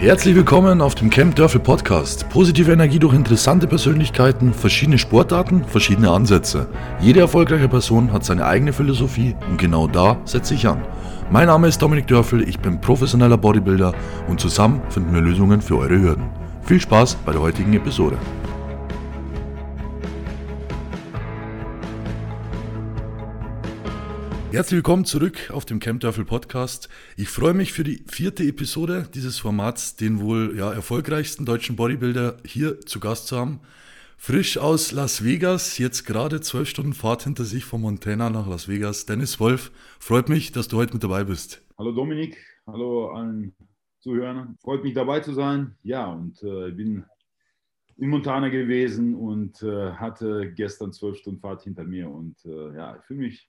Herzlich willkommen auf dem Camp Dörfel Podcast. Positive Energie durch interessante Persönlichkeiten, verschiedene Sportarten, verschiedene Ansätze. Jede erfolgreiche Person hat seine eigene Philosophie und genau da setze ich an. Mein Name ist Dominik Dörfel, ich bin professioneller Bodybuilder und zusammen finden wir Lösungen für eure Hürden. Viel Spaß bei der heutigen Episode. Herzlich willkommen zurück auf dem Camp Dörfel Podcast. Ich freue mich für die vierte Episode dieses Formats, den wohl ja, erfolgreichsten deutschen Bodybuilder hier zu Gast zu haben. Frisch aus Las Vegas, jetzt gerade zwölf Stunden Fahrt hinter sich von Montana nach Las Vegas. Dennis Wolf, freut mich, dass du heute mit dabei bist. Hallo Dominik, hallo allen Zuhörern. Freut mich dabei zu sein. Ja, und äh, ich bin in Montana gewesen und äh, hatte gestern zwölf Stunden Fahrt hinter mir. Und äh, ja, ich fühle mich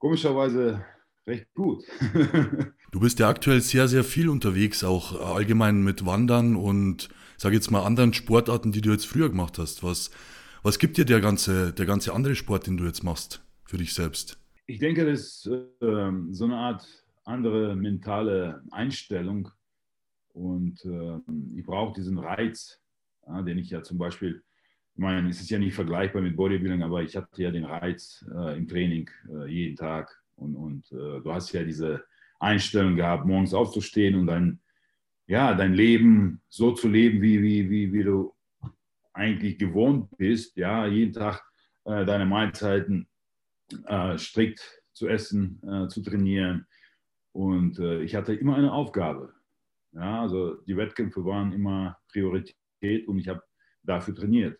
komischerweise recht gut. du bist ja aktuell sehr, sehr viel unterwegs, auch allgemein mit Wandern und sage jetzt mal anderen Sportarten, die du jetzt früher gemacht hast. Was, was gibt dir der ganze, der ganze andere Sport, den du jetzt machst, für dich selbst? Ich denke, das ist äh, so eine Art andere mentale Einstellung. Und äh, ich brauche diesen Reiz, ja, den ich ja zum Beispiel ich meine, es ist ja nicht vergleichbar mit Bodybuilding, aber ich hatte ja den Reiz äh, im Training äh, jeden Tag. Und, und äh, du hast ja diese Einstellung gehabt, morgens aufzustehen und dein, ja, dein Leben so zu leben, wie, wie, wie, wie du eigentlich gewohnt bist. Ja, jeden Tag äh, deine Mahlzeiten äh, strikt zu essen, äh, zu trainieren. Und ich hatte immer eine Aufgabe. Ja, also die Wettkämpfe waren immer Priorität und ich habe dafür trainiert.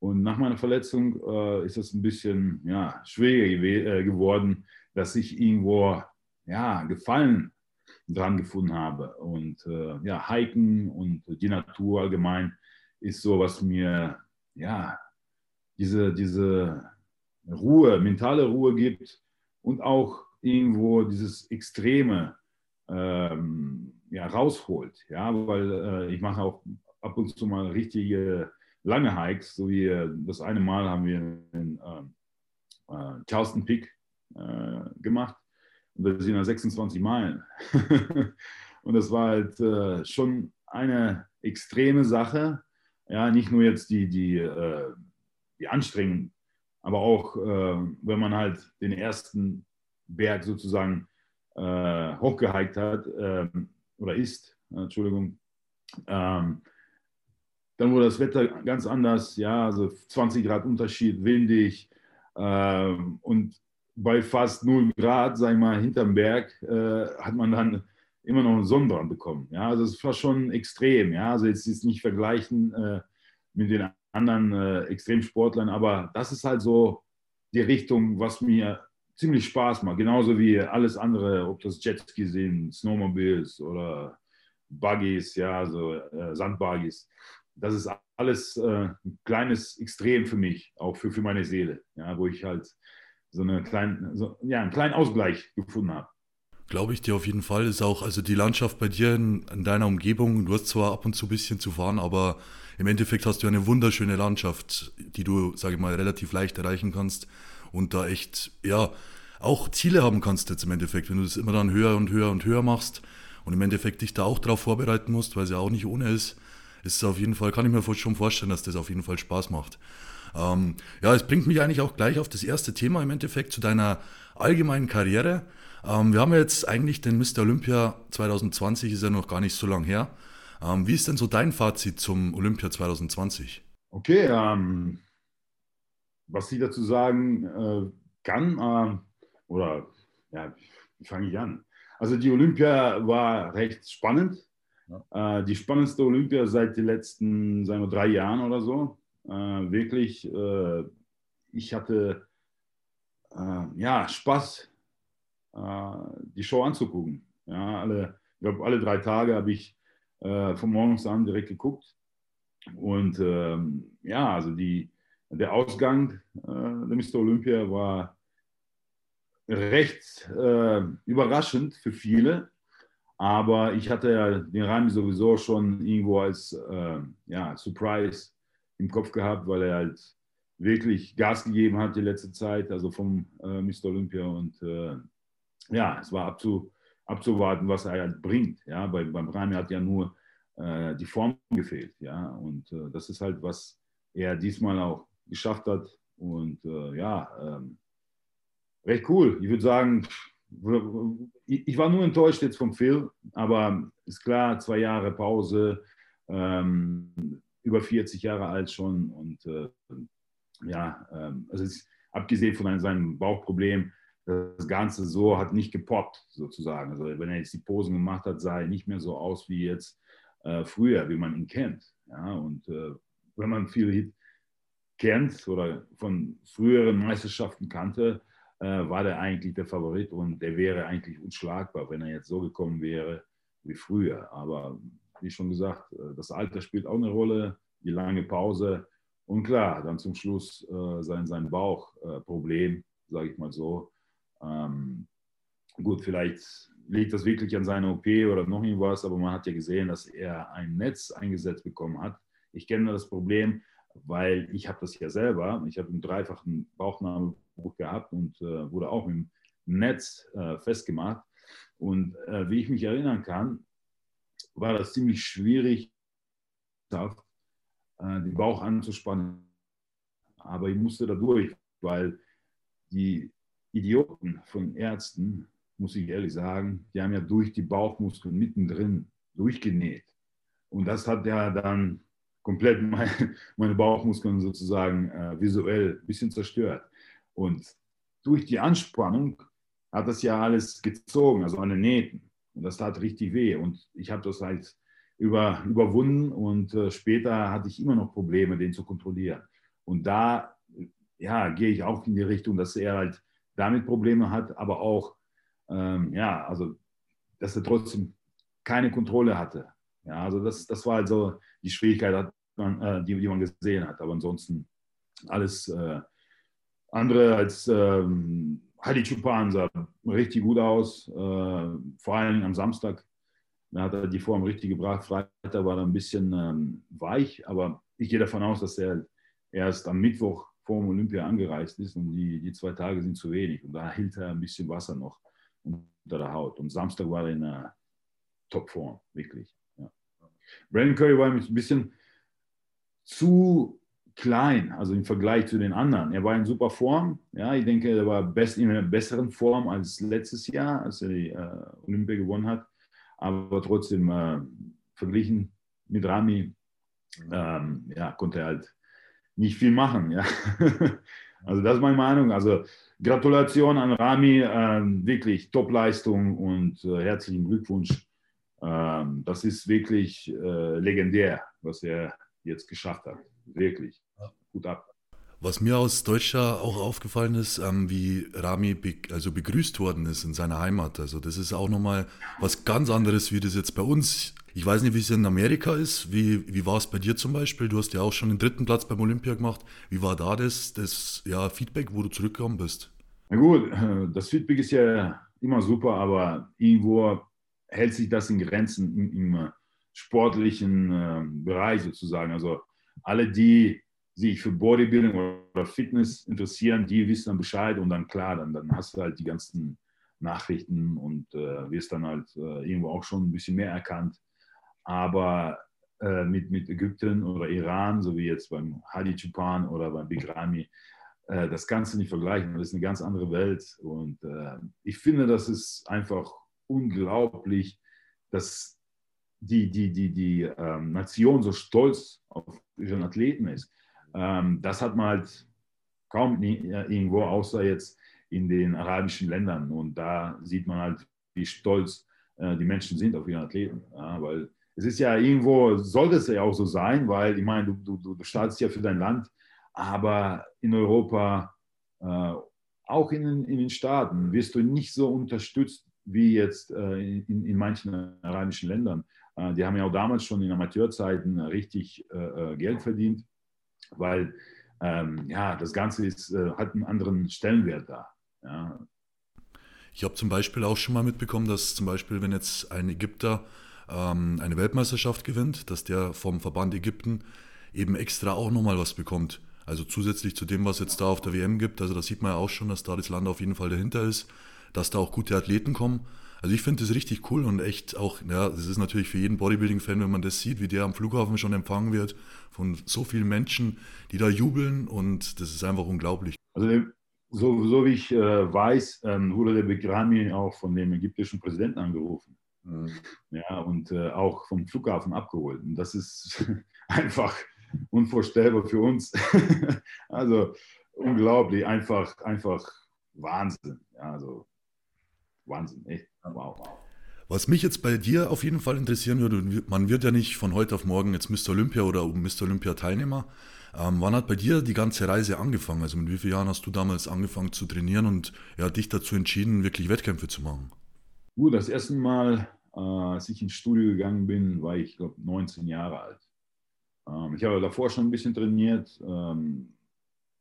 Und nach meiner Verletzung äh, ist es ein bisschen ja, schwieriger äh, geworden, dass ich irgendwo ja, Gefallen dran gefunden habe. Und äh, ja, Hiken und die Natur allgemein ist so, was mir ja, diese, diese Ruhe, mentale Ruhe gibt und auch irgendwo dieses Extreme ähm, ja, rausholt. Ja, weil äh, ich mache auch ab und zu mal richtige lange Hikes, so wie äh, das eine Mal haben wir in äh, äh, Charleston Peak äh, gemacht und das sind ja 26 Meilen. und das war halt äh, schon eine extreme Sache. Ja, nicht nur jetzt die, die, äh, die Anstrengung, aber auch, wenn man halt den ersten Berg sozusagen hochgehiked hat ähm, oder ist, Entschuldigung, ähm, dann wurde das Wetter ganz anders, ja, also 20 Grad Unterschied, windig ähm, und bei fast 0 Grad, sag ich mal, hinterm Berg äh, hat man dann immer noch einen Sonnenbrand bekommen. Ja, also es war schon extrem. Ja, also jetzt ist nicht vergleichen äh, mit den anderen äh, Extremsportlern, aber das ist halt so die Richtung, was mir ziemlich Spaß macht. Genauso wie alles andere, ob das Jetski sind, Snowmobiles oder Buggies, ja, so äh, Sandbuggies das ist alles äh, ein kleines Extrem für mich, auch für, für meine Seele, ja, wo ich halt so, eine klein, so ja, einen kleinen Ausgleich gefunden habe. Glaube ich dir auf jeden Fall. Ist auch, also die Landschaft bei dir in, in, deiner Umgebung, du hast zwar ab und zu ein bisschen zu fahren, aber im Endeffekt hast du eine wunderschöne Landschaft, die du, sage ich mal, relativ leicht erreichen kannst und da echt, ja, auch Ziele haben kannst jetzt im Endeffekt, wenn du das immer dann höher und höher und höher machst und im Endeffekt dich da auch darauf vorbereiten musst, weil es ja auch nicht ohne ist ist auf jeden Fall, kann ich mir schon vorstellen, dass das auf jeden Fall Spaß macht. Ähm, ja, es bringt mich eigentlich auch gleich auf das erste Thema im Endeffekt zu deiner allgemeinen Karriere. Ähm, wir haben jetzt eigentlich den Mr. Olympia 2020, ist ja noch gar nicht so lang her. Ähm, wie ist denn so dein Fazit zum Olympia 2020? Okay, ähm, was ich dazu sagen äh, kann, äh, oder ja, wie fange ich an? Also die Olympia war recht spannend. Ja. Äh, die spannendste Olympia seit den letzten, sagen wir, drei Jahren oder so. Äh, wirklich, äh, ich hatte äh, ja, Spaß, äh, die Show anzugucken. Ja, alle, ich glaube, alle drei Tage habe ich äh, von morgens an direkt geguckt. Und ähm, ja, also die, der Ausgang der Mr. Olympia war recht überraschend für viele aber ich hatte ja den Rami sowieso schon irgendwo als äh, ja, Surprise im Kopf gehabt, weil er halt wirklich Gas gegeben hat die letzte Zeit, also vom äh, Mr. Olympia. Und äh, ja, es war abzu, abzuwarten, was er halt bringt. Ja, bei, beim Rami hat ja nur äh, die Form gefehlt. Ja? Und äh, das ist halt, was er diesmal auch geschafft hat. Und äh, ja, ähm, recht cool. Ich würde sagen, ich war nur enttäuscht jetzt vom Phil, aber ist klar, zwei Jahre Pause, ähm, über 40 Jahre alt schon und äh, ja, ähm, also ist, abgesehen von seinem Bauchproblem, das Ganze so hat nicht gepoppt sozusagen. Also wenn er jetzt die Posen gemacht hat, sah er nicht mehr so aus wie jetzt äh, früher, wie man ihn kennt. Ja, und äh, wenn man viel kennt oder von früheren Meisterschaften kannte, war der eigentlich der Favorit und der wäre eigentlich unschlagbar, wenn er jetzt so gekommen wäre wie früher. Aber wie schon gesagt, äh, das Alter spielt auch eine Rolle, die lange Pause und klar, dann zum Schluss äh, sein, sein Bauchproblem, sage ich mal so. Ähm, gut, vielleicht liegt das wirklich an seiner OP oder noch irgendwas, aber man hat ja gesehen, dass er ein Netz eingesetzt bekommen hat. Ich kenne das Problem, weil ich habe das ja selber. Ich habe einen dreifachen Bauchnabelbruch gehabt und äh, wurde auch im Netz äh, festgemacht. Und äh, wie ich mich erinnern kann, war das ziemlich schwierig, äh, den Bauch anzuspannen. Aber ich musste da durch, weil die Idioten von Ärzten, muss ich ehrlich sagen, die haben ja durch die Bauchmuskeln mittendrin durchgenäht. Und das hat ja dann komplett meine, meine Bauchmuskeln sozusagen äh, visuell ein bisschen zerstört. Und durch die Anspannung hat das ja alles gezogen, also an den Nähten. Und das tat richtig weh. Und ich habe das halt über, überwunden und äh, später hatte ich immer noch Probleme, den zu kontrollieren. Und da ja, gehe ich auch in die Richtung, dass er halt damit Probleme hat, aber auch, ähm, ja, also, dass er trotzdem keine Kontrolle hatte. Ja, also das, das war also die Schwierigkeit, man, äh, die, die man gesehen hat. Aber ansonsten alles äh, andere als ähm, Hadi Chupan sah richtig gut aus, äh, vor allem am Samstag. Da hat er die Form richtig gebracht. Freitag war er ein bisschen ähm, weich, aber ich gehe davon aus, dass er erst am Mittwoch vor dem Olympia angereist ist und die, die zwei Tage sind zu wenig. Und da hielt er ein bisschen Wasser noch unter der Haut. Und Samstag war er in einer Topform, wirklich. Ja. Brandon Curry war ein bisschen zu klein, also im Vergleich zu den anderen. Er war in super Form. Ja, ich denke, er war best, in einer besseren Form als letztes Jahr, als er die äh, Olympia gewonnen hat. Aber trotzdem äh, verglichen mit Rami, ähm, ja, konnte er halt nicht viel machen. Ja. also das ist meine Meinung. Also Gratulation an Rami, äh, wirklich Top-Leistung und äh, herzlichen Glückwunsch. Ähm, das ist wirklich äh, legendär, was er jetzt geschafft hat. Wirklich. Gut ab. Was mir aus Deutscher auch aufgefallen ist, ähm, wie Rami be also begrüßt worden ist in seiner Heimat. Also das ist auch nochmal was ganz anderes, wie das jetzt bei uns. Ich weiß nicht, wie es in Amerika ist. Wie, wie war es bei dir zum Beispiel? Du hast ja auch schon den dritten Platz beim Olympia gemacht. Wie war da das, das ja, Feedback, wo du zurückgekommen bist? Na gut, das Feedback ist ja immer super, aber irgendwo hält sich das in Grenzen im, im sportlichen äh, Bereich sozusagen. Also alle, die sich für Bodybuilding oder Fitness interessieren, die wissen dann Bescheid und dann klar, dann, dann hast du halt die ganzen Nachrichten und äh, wirst dann halt äh, irgendwo auch schon ein bisschen mehr erkannt. Aber äh, mit, mit Ägypten oder Iran, so wie jetzt beim Hadi Chupan oder beim Big Rami, äh, das kannst du nicht vergleichen. Das ist eine ganz andere Welt. Und äh, ich finde, das ist einfach unglaublich, dass die, die, die, die ähm, Nation so stolz auf ihren Athleten ist. Ähm, das hat man halt kaum nie, irgendwo, außer jetzt in den arabischen Ländern. Und da sieht man halt, wie stolz äh, die Menschen sind auf ihre Athleten. Ja, weil es ist ja irgendwo, sollte es ja auch so sein, weil ich meine, du, du, du startest ja für dein Land, aber in Europa, äh, auch in, in den Staaten, wirst du nicht so unterstützt wie jetzt äh, in, in manchen arabischen Ländern. Äh, die haben ja auch damals schon in Amateurzeiten richtig äh, äh, Geld verdient, weil ähm, ja, das Ganze ist, hat einen anderen Stellenwert da. Ja. Ich habe zum Beispiel auch schon mal mitbekommen, dass zum Beispiel, wenn jetzt ein Ägypter ähm, eine Weltmeisterschaft gewinnt, dass der vom Verband Ägypten eben extra auch nochmal was bekommt. Also zusätzlich zu dem, was jetzt da auf der WM gibt. Also da sieht man ja auch schon, dass da das Land auf jeden Fall dahinter ist dass da auch gute Athleten kommen. Also ich finde das richtig cool und echt auch, ja, das ist natürlich für jeden Bodybuilding-Fan, wenn man das sieht, wie der am Flughafen schon empfangen wird von so vielen Menschen, die da jubeln und das ist einfach unglaublich. Also so, so wie ich äh, weiß, ähm, wurde der Begrami auch von dem ägyptischen Präsidenten angerufen. Mhm. Ja, und äh, auch vom Flughafen abgeholt. Und das ist einfach unvorstellbar für uns. also unglaublich, einfach, einfach Wahnsinn. Ja, also Wahnsinn, echt. Wow. Was mich jetzt bei dir auf jeden Fall interessieren würde, man wird ja nicht von heute auf morgen jetzt Mr. Olympia oder Mr. Olympia Teilnehmer. Ähm, wann hat bei dir die ganze Reise angefangen? Also mit wie vielen Jahren hast du damals angefangen zu trainieren und ja, dich dazu entschieden, wirklich Wettkämpfe zu machen? Gut, das erste Mal, äh, als ich ins Studio gegangen bin, war ich, glaube 19 Jahre alt. Ähm, ich habe davor schon ein bisschen trainiert. Ähm,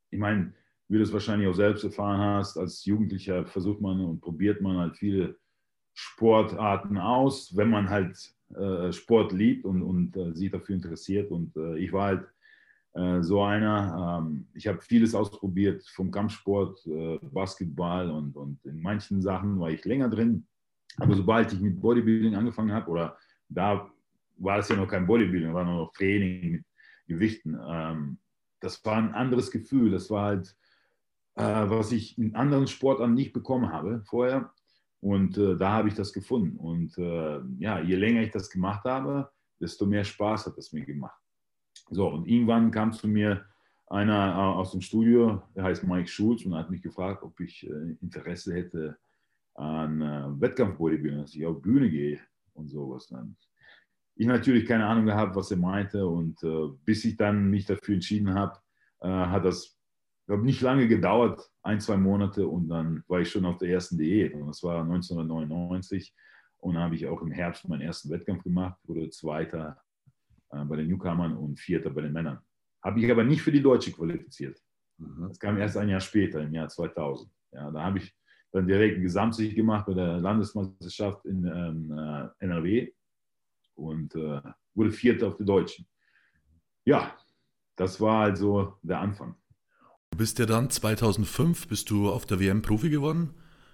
ich meine, wie du es wahrscheinlich auch selbst erfahren hast, als Jugendlicher versucht man und probiert man halt viele Sportarten aus, wenn man halt äh, Sport liebt und, und äh, sich dafür interessiert. Und äh, ich war halt äh, so einer. Ähm, ich habe vieles ausprobiert, vom Kampfsport, äh, Basketball und, und in manchen Sachen war ich länger drin. Aber sobald ich mit Bodybuilding angefangen habe, oder da war es ja noch kein Bodybuilding, war nur noch Training mit Gewichten. Ähm, das war ein anderes Gefühl. Das war halt, äh, was ich in anderen Sportarten nicht bekommen habe vorher. Und äh, da habe ich das gefunden. Und äh, ja, je länger ich das gemacht habe, desto mehr Spaß hat es mir gemacht. So, und irgendwann kam zu mir einer äh, aus dem Studio, der heißt Mike Schulz, und hat mich gefragt, ob ich äh, Interesse hätte an äh, Wettkampf-Bodybuilding, dass ich auf Bühne gehe und sowas. Dann ich natürlich keine Ahnung gehabt, was er meinte. Und äh, bis ich dann mich dafür entschieden habe, äh, hat das glaube nicht lange gedauert, ein, zwei Monate. Und dann war ich schon auf der ersten Diät. Und das war 1999. Und habe ich auch im Herbst meinen ersten Wettkampf gemacht, wurde Zweiter äh, bei den Newcomern und Vierter bei den Männern. Habe ich aber nicht für die Deutsche qualifiziert. Mhm. Das kam erst ein Jahr später, im Jahr 2000. Ja, da habe ich dann direkt einen Gesamtsieg gemacht bei der Landesmeisterschaft in ähm, äh, NRW und äh, wurde Vierter auf der Deutschen. Ja, das war also der Anfang. Du bist ja dann 2005 bist du auf der WM Profi geworden,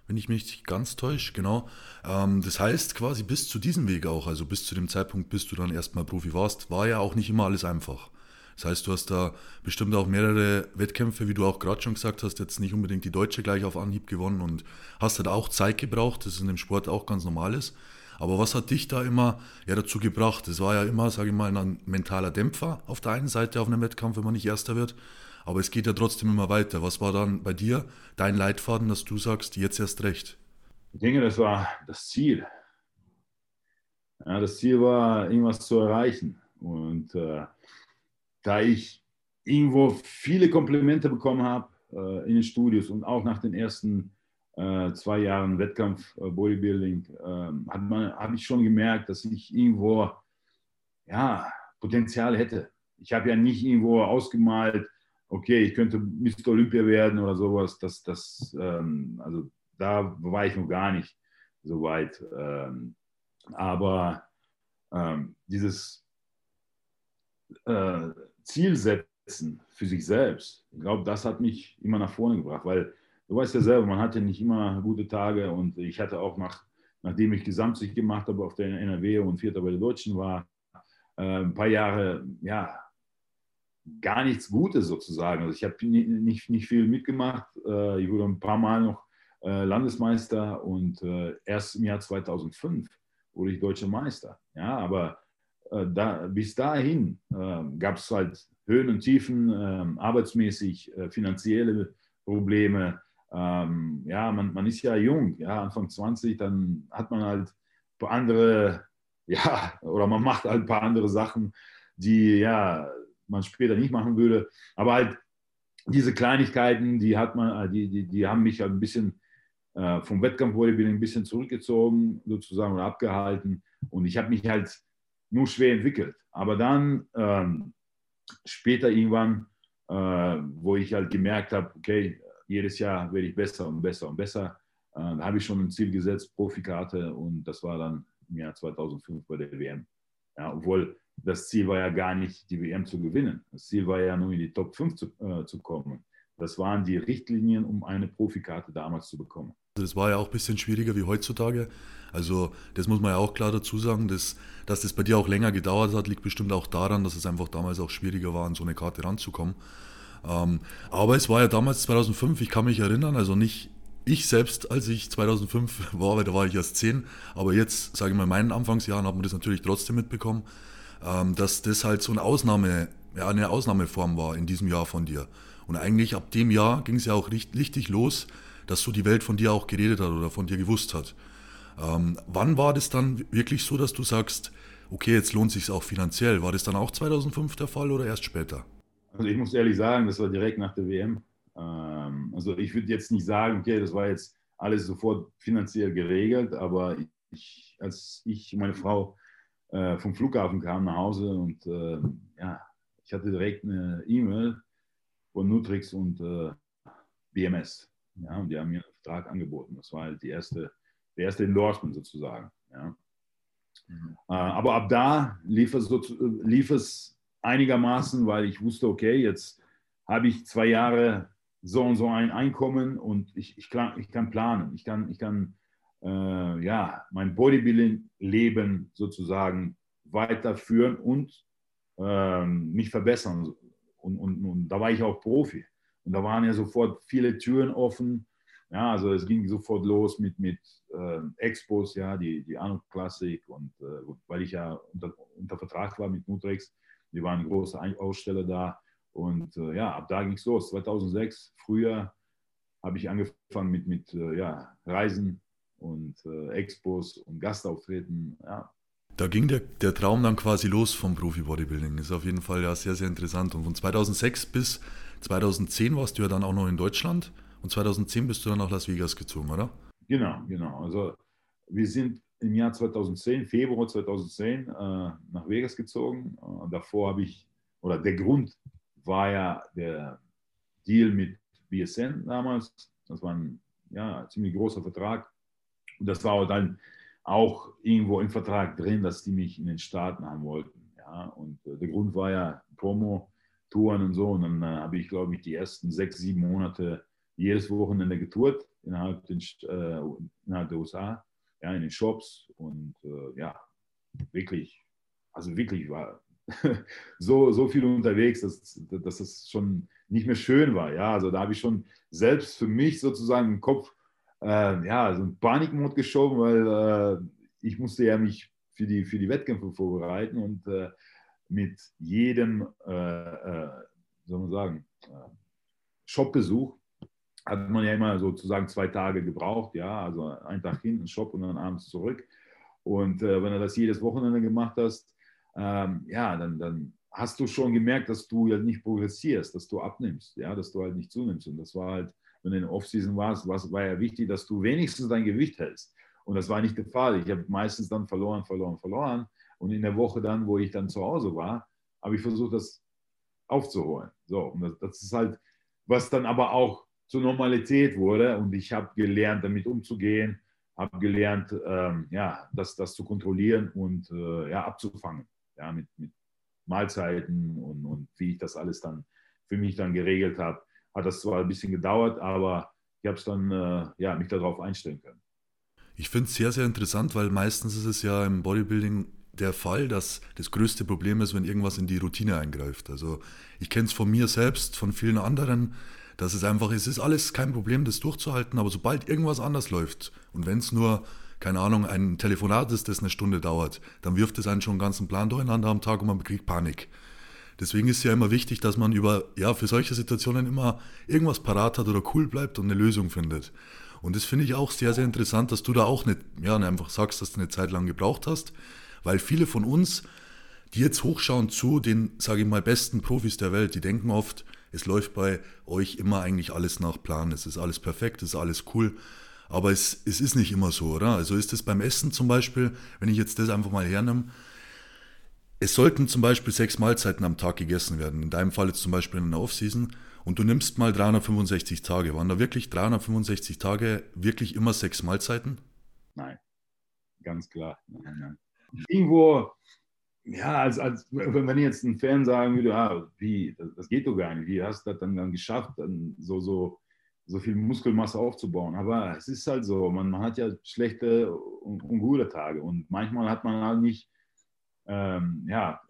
wenn ich mich nicht ganz täusche, genau. Ähm, das heißt quasi bis zu diesem Weg auch, also bis zu dem Zeitpunkt, bis du dann erstmal Profi warst, war ja auch nicht immer alles einfach. Das heißt, du hast da bestimmt auch mehrere Wettkämpfe, wie du auch gerade schon gesagt hast, jetzt nicht unbedingt die Deutsche gleich auf Anhieb gewonnen und hast halt auch Zeit gebraucht, das in dem Sport auch ganz normal ist. Aber was hat dich da immer ja, dazu gebracht? Das war ja immer, sage ich mal, ein mentaler Dämpfer auf der einen Seite auf einem Wettkampf, wenn man nicht Erster wird. Aber es geht ja trotzdem immer weiter. Was war dann bei dir dein Leitfaden, dass du sagst, jetzt erst recht? Ich denke, das war das Ziel. Ja, das Ziel war, irgendwas zu erreichen. Und äh, da ich irgendwo viele Komplimente bekommen habe äh, in den Studios und auch nach den ersten äh, zwei Jahren Wettkampf äh, Bodybuilding, äh, habe ich schon gemerkt, dass ich irgendwo ja, Potenzial hätte. Ich habe ja nicht irgendwo ausgemalt, okay, ich könnte Mr. Olympia werden oder sowas. Das, das, ähm, also da war ich noch gar nicht so weit. Ähm, aber ähm, dieses äh, Ziel setzen für sich selbst, ich glaube, das hat mich immer nach vorne gebracht, weil du weißt ja selber, man hatte nicht immer gute Tage und ich hatte auch nach, nachdem ich Gesamtsieg gemacht habe auf der NRW und Vierter bei der Deutschen war, äh, ein paar Jahre, ja, gar nichts Gutes sozusagen. Also ich habe nicht, nicht viel mitgemacht. Äh, ich wurde ein paar Mal noch äh, Landesmeister und äh, erst im Jahr 2005 wurde ich deutscher Meister. Ja, aber da, bis dahin äh, gab es halt Höhen und Tiefen, ähm, arbeitsmäßig, finanzielle Probleme, ähm, ja, man, man ist ja jung, ja, Anfang 20, dann hat man halt andere, ja, oder man macht halt ein paar andere Sachen, die, ja, man später nicht machen würde. Aber halt diese Kleinigkeiten, die hat man, die, die, die haben mich halt ein bisschen äh, vom Wettkampf ein bisschen zurückgezogen, sozusagen, oder abgehalten. Und ich habe mich halt nur schwer entwickelt. Aber dann ähm, später irgendwann, äh, wo ich halt gemerkt habe, okay, jedes Jahr werde ich besser und besser und besser. Äh, da habe ich schon ein Ziel gesetzt, Profikarte, und das war dann im Jahr 2005 bei der WM. Ja, obwohl das Ziel war ja gar nicht, die WM zu gewinnen. Das Ziel war ja nur in die Top 5 zu, äh, zu kommen. Das waren die Richtlinien, um eine Profikarte damals zu bekommen. das war ja auch ein bisschen schwieriger wie heutzutage. Also das muss man ja auch klar dazu sagen, dass, dass das bei dir auch länger gedauert hat, liegt bestimmt auch daran, dass es einfach damals auch schwieriger war, an so eine Karte ranzukommen. Ähm, aber es war ja damals 2005, ich kann mich erinnern, also nicht ich selbst, als ich 2005 war, weil da war ich erst 10, aber jetzt, sage ich mal, in meinen Anfangsjahren hat man das natürlich trotzdem mitbekommen, dass das halt so eine Ausnahme, ja, eine Ausnahmeform war in diesem Jahr von dir. Und eigentlich ab dem Jahr ging es ja auch richtig los, dass so die Welt von dir auch geredet hat oder von dir gewusst hat. Ähm, wann war das dann wirklich so, dass du sagst, okay, jetzt lohnt sich auch finanziell? War das dann auch 2005 der Fall oder erst später? Also ich muss ehrlich sagen, das war direkt nach der WM. Ähm, also ich würde jetzt nicht sagen, okay, das war jetzt alles sofort finanziell geregelt, aber ich, als ich und meine Frau äh, vom Flughafen kam nach Hause und äh, ja, ich hatte direkt eine E-Mail von Nutrix und äh, BMS. Ja, und die haben mir einen Vertrag angeboten. Das war halt die erste der erste Endorsement sozusagen. Ja. Mhm. Äh, aber ab da lief es, so, lief es einigermaßen, weil ich wusste, okay, jetzt habe ich zwei Jahre so und so ein Einkommen und ich, ich, kann, ich kann planen. Ich kann, ich kann äh, ja, mein Bodybuilding-Leben sozusagen weiterführen und äh, mich verbessern. Und, und, und da war ich auch Profi. Und da waren ja sofort viele Türen offen ja, also es ging sofort los mit, mit äh, Expos, ja, die, die Anno Classic und äh, weil ich ja unter, unter Vertrag war mit Nutrex, die waren große Aussteller da und äh, ja, ab da ging es los. 2006, früher habe ich angefangen mit, mit äh, ja, Reisen und äh, Expos und Gastauftreten, ja. Da ging der, der Traum dann quasi los vom Profi-Bodybuilding. Ist auf jeden Fall ja sehr, sehr interessant. Und von 2006 bis 2010 warst du ja dann auch noch in Deutschland. Und 2010 bist du dann nach Las Vegas gezogen, oder? Genau, genau. Also wir sind im Jahr 2010, Februar 2010, äh, nach Vegas gezogen. Äh, davor habe ich, oder der Grund war ja der Deal mit BSN damals. Das war ein ja, ziemlich großer Vertrag. Und das war dann auch irgendwo im Vertrag drin, dass die mich in den Staaten haben wollten. Ja? Und äh, der Grund war ja Promo, Touren und so. Und dann äh, habe ich, glaube ich, die ersten sechs, sieben Monate jedes Wochenende getourt innerhalb, den, äh, innerhalb der USA, ja, in den Shops und äh, ja, wirklich, also wirklich war so, so viel unterwegs, dass, dass das schon nicht mehr schön war. Ja, also da habe ich schon selbst für mich sozusagen im Kopf äh, ja, so einen Panikmod geschoben, weil äh, ich musste ja mich für die, für die Wettkämpfe vorbereiten und äh, mit jedem, äh, äh, soll man sagen, äh, Shopbesuch hat man ja immer sozusagen zwei Tage gebraucht, ja, also einen Tag hin, einen Shop und dann abends zurück. Und äh, wenn du das jedes Wochenende gemacht hast, ähm, ja, dann, dann hast du schon gemerkt, dass du ja nicht progressierst, dass du abnimmst, ja, dass du halt nicht zunimmst. Und das war halt, wenn du in der Offseason warst, war, war ja wichtig, dass du wenigstens dein Gewicht hältst. Und das war nicht der Fall. Ich habe meistens dann verloren, verloren, verloren. Und in der Woche dann, wo ich dann zu Hause war, habe ich versucht, das aufzuholen. So, und das, das ist halt, was dann aber auch zur Normalität wurde und ich habe gelernt, damit umzugehen, habe gelernt, ähm, ja, das, das zu kontrollieren und äh, ja, abzufangen, ja, mit, mit Mahlzeiten und, und wie ich das alles dann für mich dann geregelt habe. Hat das zwar ein bisschen gedauert, aber ich habe es dann, äh, ja, mich darauf einstellen können. Ich finde es sehr, sehr interessant, weil meistens ist es ja im Bodybuilding der Fall, dass das größte Problem ist, wenn irgendwas in die Routine eingreift. Also ich kenne es von mir selbst, von vielen anderen, dass es einfach, es ist alles kein Problem, das durchzuhalten, aber sobald irgendwas anders läuft und wenn es nur, keine Ahnung, ein Telefonat ist, das eine Stunde dauert, dann wirft es einen schon einen ganzen Plan durcheinander am Tag und man kriegt Panik. Deswegen ist es ja immer wichtig, dass man über, ja, für solche Situationen immer irgendwas parat hat oder cool bleibt und eine Lösung findet. Und das finde ich auch sehr, sehr interessant, dass du da auch nicht, ja, einfach sagst, dass du eine Zeit lang gebraucht hast, weil viele von uns, die jetzt hochschauen zu den, sage ich mal, besten Profis der Welt, die denken oft, es läuft bei euch immer eigentlich alles nach Plan. Es ist alles perfekt, es ist alles cool. Aber es, es ist nicht immer so, oder? Also ist es beim Essen zum Beispiel, wenn ich jetzt das einfach mal hernehme, es sollten zum Beispiel sechs Mahlzeiten am Tag gegessen werden. In deinem Fall jetzt zum Beispiel in der Offseason. Und du nimmst mal 365 Tage. Waren da wirklich 365 Tage wirklich immer sechs Mahlzeiten? Nein, ganz klar. Nein, nein. Irgendwo ja, als, als wenn jetzt ein Fan sagen würde, ah, wie, das, das, geht doch gar nicht, wie hast du das dann, dann geschafft, dann so, so so viel Muskelmasse aufzubauen. Aber es ist halt so, man, man hat ja schlechte und, und, gute Tage und manchmal hat man halt nicht, ähm, ja,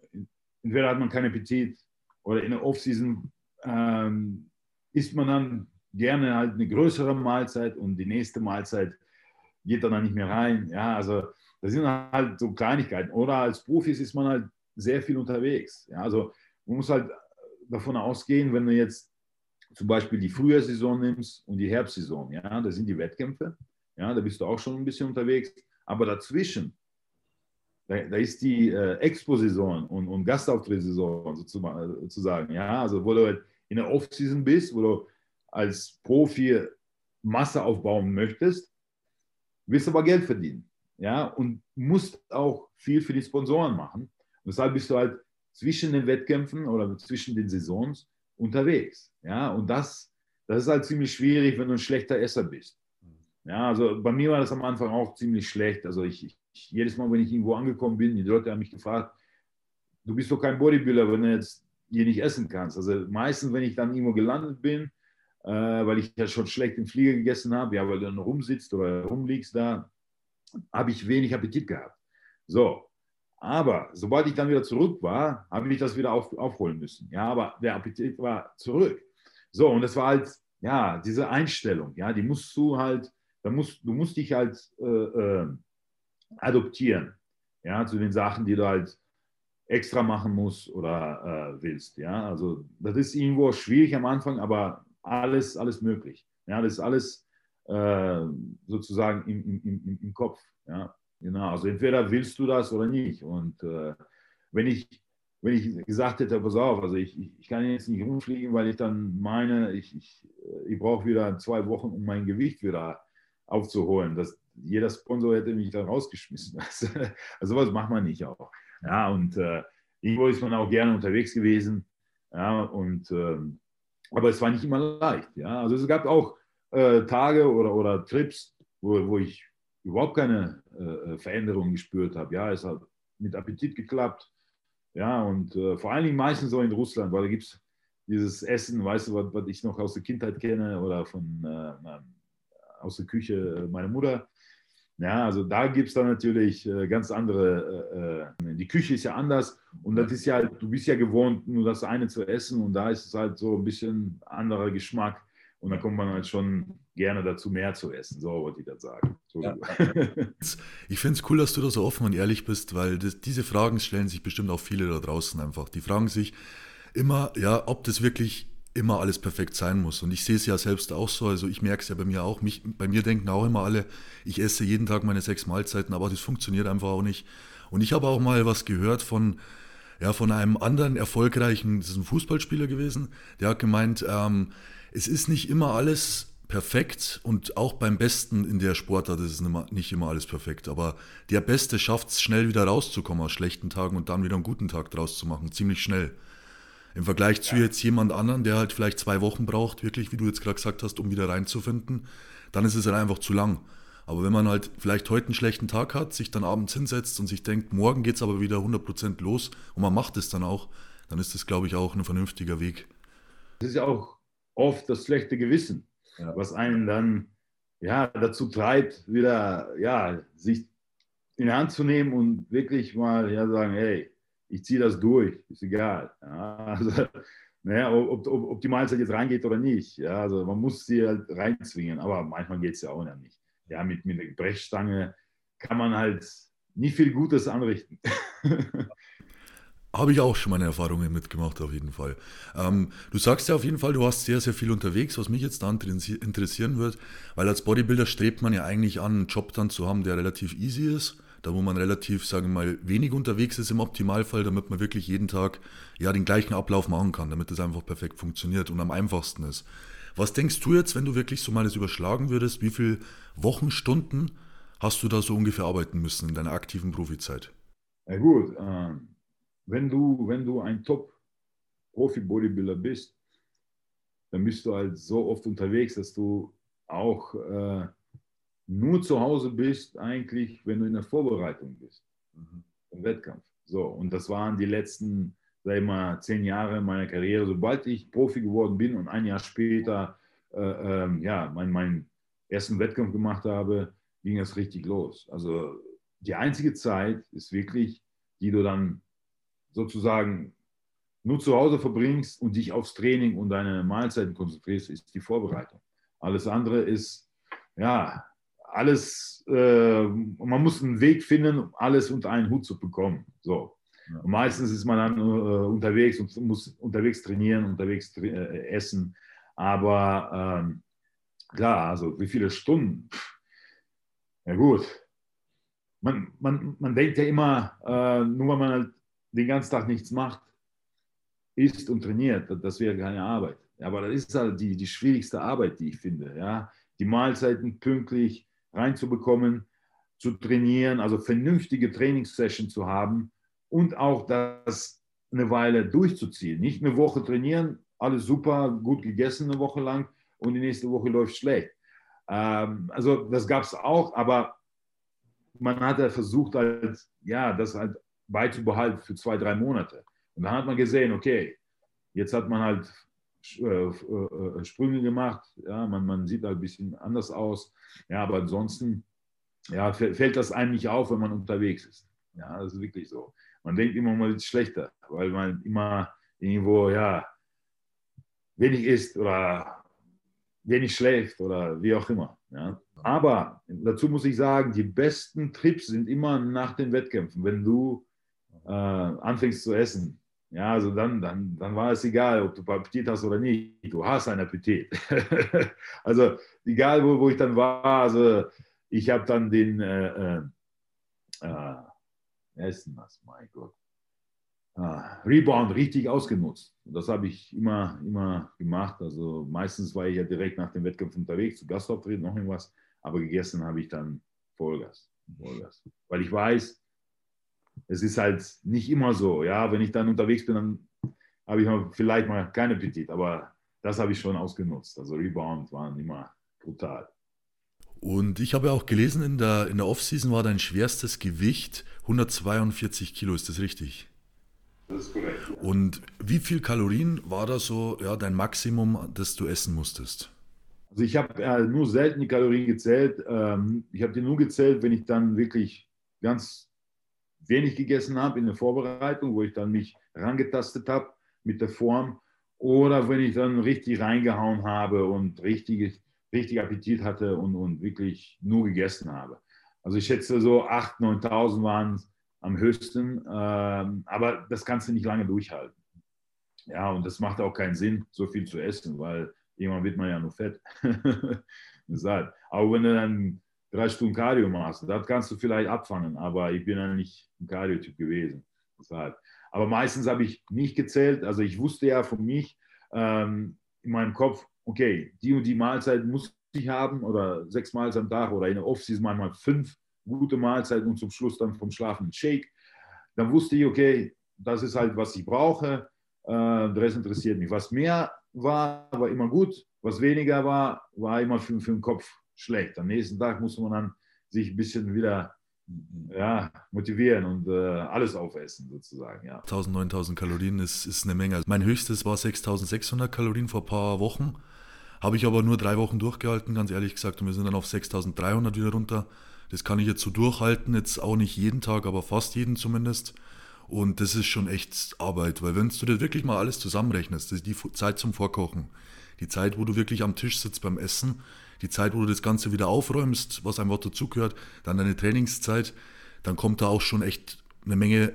entweder hat man keinen Appetit oder in der Offseason ähm, isst man dann gerne halt eine größere Mahlzeit und die nächste Mahlzeit geht dann, dann nicht mehr rein. Ja, also das sind halt so Kleinigkeiten. Oder als Profis ist man halt sehr viel unterwegs. Ja, also man muss halt davon ausgehen, wenn du jetzt zum Beispiel die Frühjahrsaison nimmst und die Herbstsaison, ja, das sind die Wettkämpfe, ja, da bist du auch schon ein bisschen unterwegs, aber dazwischen, da, da ist die äh, Expo-Saison und, und Gastauftrittsaison sozusagen, ja, also wo du halt in der Off-Season bist, wo du als Profi Masse aufbauen möchtest, willst aber Geld verdienen, ja, und musst auch viel für die Sponsoren machen. Und deshalb bist du halt zwischen den Wettkämpfen oder zwischen den Saisons unterwegs. Ja, und das, das ist halt ziemlich schwierig, wenn du ein schlechter Esser bist. Ja, also bei mir war das am Anfang auch ziemlich schlecht. Also ich, ich jedes Mal, wenn ich irgendwo angekommen bin, die Leute haben mich gefragt, du bist doch kein Bodybuilder, wenn du jetzt hier nicht essen kannst. Also meistens, wenn ich dann irgendwo gelandet bin, äh, weil ich ja schon schlecht im Flieger gegessen habe, ja, weil du dann rumsitzt oder rumliegst da, habe ich wenig Appetit gehabt. So, aber sobald ich dann wieder zurück war, habe ich das wieder auf, aufholen müssen. Ja, aber der Appetit war zurück. So, und das war halt, ja, diese Einstellung, ja, die musst du halt, da musst, du musst dich halt äh, äh, adoptieren, ja, zu den Sachen, die du halt extra machen musst oder äh, willst, ja. Also, das ist irgendwo schwierig am Anfang, aber alles, alles möglich. Ja, das ist alles äh, sozusagen im, im, im, Kopf, ja. Genau, also entweder willst du das oder nicht. Und äh, wenn, ich, wenn ich gesagt hätte, pass auf, also ich, ich, ich kann jetzt nicht rumfliegen, weil ich dann meine, ich, ich, äh, ich brauche wieder zwei Wochen, um mein Gewicht wieder aufzuholen. Das, jeder Sponsor hätte mich dann rausgeschmissen. Also, also sowas macht man nicht auch. Ja, und äh, irgendwo ist man auch gerne unterwegs gewesen. Ja, und, äh, aber es war nicht immer leicht. Ja, also es gab auch äh, Tage oder, oder Trips, wo, wo ich überhaupt keine äh, äh, Veränderung gespürt habe. Ja, es hat mit Appetit geklappt. Ja, und äh, vor allen Dingen meistens so in Russland, weil da gibt es dieses Essen, weißt du, was, was, ich noch aus der Kindheit kenne oder von, äh, aus der Küche meiner Mutter. Ja, also da gibt es dann natürlich äh, ganz andere, äh, die Küche ist ja anders und das ist ja, du bist ja gewohnt, nur das eine zu essen und da ist es halt so ein bisschen anderer Geschmack und da kommt man halt schon gerne dazu, mehr zu essen. So wollte ich das sagen. Ja. Ich finde es cool, dass du da so offen und ehrlich bist, weil das, diese Fragen stellen sich bestimmt auch viele da draußen einfach. Die fragen sich immer, ja, ob das wirklich immer alles perfekt sein muss. Und ich sehe es ja selbst auch so, also ich merke es ja bei mir auch. Mich, bei mir denken auch immer alle, ich esse jeden Tag meine sechs Mahlzeiten, aber das funktioniert einfach auch nicht. Und ich habe auch mal was gehört von, ja, von einem anderen erfolgreichen, das ist ein Fußballspieler gewesen, der hat gemeint, ähm, es ist nicht immer alles perfekt und auch beim Besten in der Sportart ist es nicht immer alles perfekt, aber der Beste schafft es schnell wieder rauszukommen aus schlechten Tagen und dann wieder einen guten Tag draus zu machen, ziemlich schnell. Im Vergleich zu jetzt jemand anderen, der halt vielleicht zwei Wochen braucht, wirklich, wie du jetzt gerade gesagt hast, um wieder reinzufinden, dann ist es halt einfach zu lang. Aber wenn man halt vielleicht heute einen schlechten Tag hat, sich dann abends hinsetzt und sich denkt, morgen geht es aber wieder 100% los und man macht es dann auch, dann ist das, glaube ich, auch ein vernünftiger Weg. Das ist ja auch oft das schlechte Gewissen ja. was einen dann ja, dazu treibt, wieder ja, sich in die Hand zu nehmen und wirklich mal ja, sagen, hey, ich ziehe das durch, ist egal. Ja, also, naja, ob, ob, ob, die Mahlzeit jetzt reingeht oder nicht. Ja, also man muss sie halt reinzwingen, aber manchmal geht es ja auch nicht. Ja, mit, mit der Brechstange kann man halt nicht viel Gutes anrichten. Habe ich auch schon meine Erfahrungen mitgemacht, auf jeden Fall. Ähm, du sagst ja auf jeden Fall, du warst sehr, sehr viel unterwegs, was mich jetzt dann interessieren wird, weil als Bodybuilder strebt man ja eigentlich an, einen Job dann zu haben, der relativ easy ist, da wo man relativ, sagen wir mal, wenig unterwegs ist im Optimalfall, damit man wirklich jeden Tag ja den gleichen Ablauf machen kann, damit es einfach perfekt funktioniert und am einfachsten ist. Was denkst du jetzt, wenn du wirklich so mal das überschlagen würdest, wie viele Wochenstunden hast du da so ungefähr arbeiten müssen in deiner aktiven Profizeit? Ja gut, ähm wenn du, wenn du ein Top-Profi-Bodybuilder bist, dann bist du halt so oft unterwegs, dass du auch äh, nur zu Hause bist, eigentlich, wenn du in der Vorbereitung bist, mhm. im Wettkampf. So, und das waren die letzten, sag ich mal, zehn Jahre meiner Karriere. Sobald ich Profi geworden bin und ein Jahr später äh, ähm, ja, meinen mein ersten Wettkampf gemacht habe, ging das richtig los. Also die einzige Zeit ist wirklich, die du dann sozusagen nur zu Hause verbringst und dich aufs Training und deine Mahlzeiten konzentrierst, ist die Vorbereitung. Alles andere ist, ja, alles, äh, man muss einen Weg finden, um alles unter einen Hut zu bekommen. So. Ja. meistens ist man dann äh, unterwegs und muss unterwegs trainieren, unterwegs tra äh, essen. Aber ähm, klar, also wie viele Stunden? Ja gut. Man, man, man denkt ja immer, äh, nur weil man halt den ganzen Tag nichts macht, isst und trainiert, das wäre keine Arbeit. Aber das ist halt die, die schwierigste Arbeit, die ich finde. Ja? Die Mahlzeiten pünktlich reinzubekommen, zu trainieren, also vernünftige Trainingssession zu haben und auch das eine Weile durchzuziehen. Nicht eine Woche trainieren, alles super, gut gegessen eine Woche lang und die nächste Woche läuft schlecht. Ähm, also das gab es auch, aber man hat ja versucht, halt, ja, das halt beizubehalten für zwei, drei Monate. Und dann hat man gesehen, okay, jetzt hat man halt Sprünge gemacht, ja, man, man sieht halt ein bisschen anders aus, ja, aber ansonsten ja, fällt das einem nicht auf, wenn man unterwegs ist. Ja, das ist wirklich so. Man denkt immer mal schlechter, weil man immer irgendwo, ja, wenig isst oder wenig schläft oder wie auch immer. Ja. Aber dazu muss ich sagen, die besten Trips sind immer nach den Wettkämpfen, wenn du äh, anfängst zu essen. Ja, also dann, dann, dann war es egal, ob du Appetit hast oder nicht. Du hast einen Appetit. also egal, wo, wo ich dann war, also ich habe dann den äh, äh, äh Essen, was, mein Gott. Ah, Rebound richtig ausgenutzt. Und das habe ich immer, immer gemacht. Also meistens war ich ja direkt nach dem Wettkampf unterwegs, zu Gastauftritt, noch irgendwas. Aber gegessen habe ich dann Vollgas. Vollgas. Weil ich weiß, es ist halt nicht immer so. Ja, wenn ich dann unterwegs bin, dann habe ich vielleicht mal keinen Appetit. Aber das habe ich schon ausgenutzt. Also Rebound waren immer brutal. Und ich habe auch gelesen, in der, in der Offseason war dein schwerstes Gewicht 142 Kilo. Ist das richtig? Das ist korrekt. Ja. Und wie viel Kalorien war da so ja, dein Maximum, das du essen musstest? Also ich habe äh, nur selten die Kalorien gezählt. Ähm, ich habe die nur gezählt, wenn ich dann wirklich ganz wenig gegessen habe in der Vorbereitung, wo ich dann mich rangetastet habe mit der Form. Oder wenn ich dann richtig reingehauen habe und richtig, richtig Appetit hatte und, und wirklich nur gegessen habe. Also ich schätze so 8.000, 9.000 waren es am höchsten. Ähm, aber das kannst du nicht lange durchhalten. Ja, und das macht auch keinen Sinn, so viel zu essen, weil irgendwann wird man ja nur fett. Aber wenn du dann drei Stunden Cardio machst, das kannst du vielleicht abfangen, aber ich bin ja nicht ein Cardio-Typ gewesen. Deshalb. Aber meistens habe ich nicht gezählt. Also ich wusste ja von mich ähm, in meinem Kopf, okay, die und die Mahlzeit muss ich haben oder sechs Mahlzeiten am Tag oder in der Off-Season manchmal fünf gute Mahlzeit und zum Schluss dann vom Schlafen ein Shake. Dann wusste ich, okay, das ist halt, was ich brauche. Äh, der Rest interessiert mich. Was mehr war, war immer gut. Was weniger war, war immer für, für den Kopf schlecht. Am nächsten Tag musste man dann sich ein bisschen wieder ja, motivieren und äh, alles aufessen sozusagen. Ja. 1000, 9000 Kalorien ist, ist eine Menge. Mein höchstes war 6600 Kalorien vor ein paar Wochen. Habe ich aber nur drei Wochen durchgehalten, ganz ehrlich gesagt. Und wir sind dann auf 6300 wieder runter. Das kann ich jetzt so durchhalten, jetzt auch nicht jeden Tag, aber fast jeden zumindest. Und das ist schon echt Arbeit, weil wenn du dir wirklich mal alles zusammenrechnest, das ist die Zeit zum Vorkochen, die Zeit, wo du wirklich am Tisch sitzt beim Essen, die Zeit, wo du das Ganze wieder aufräumst, was einfach dazugehört, dann deine Trainingszeit, dann kommt da auch schon echt eine Menge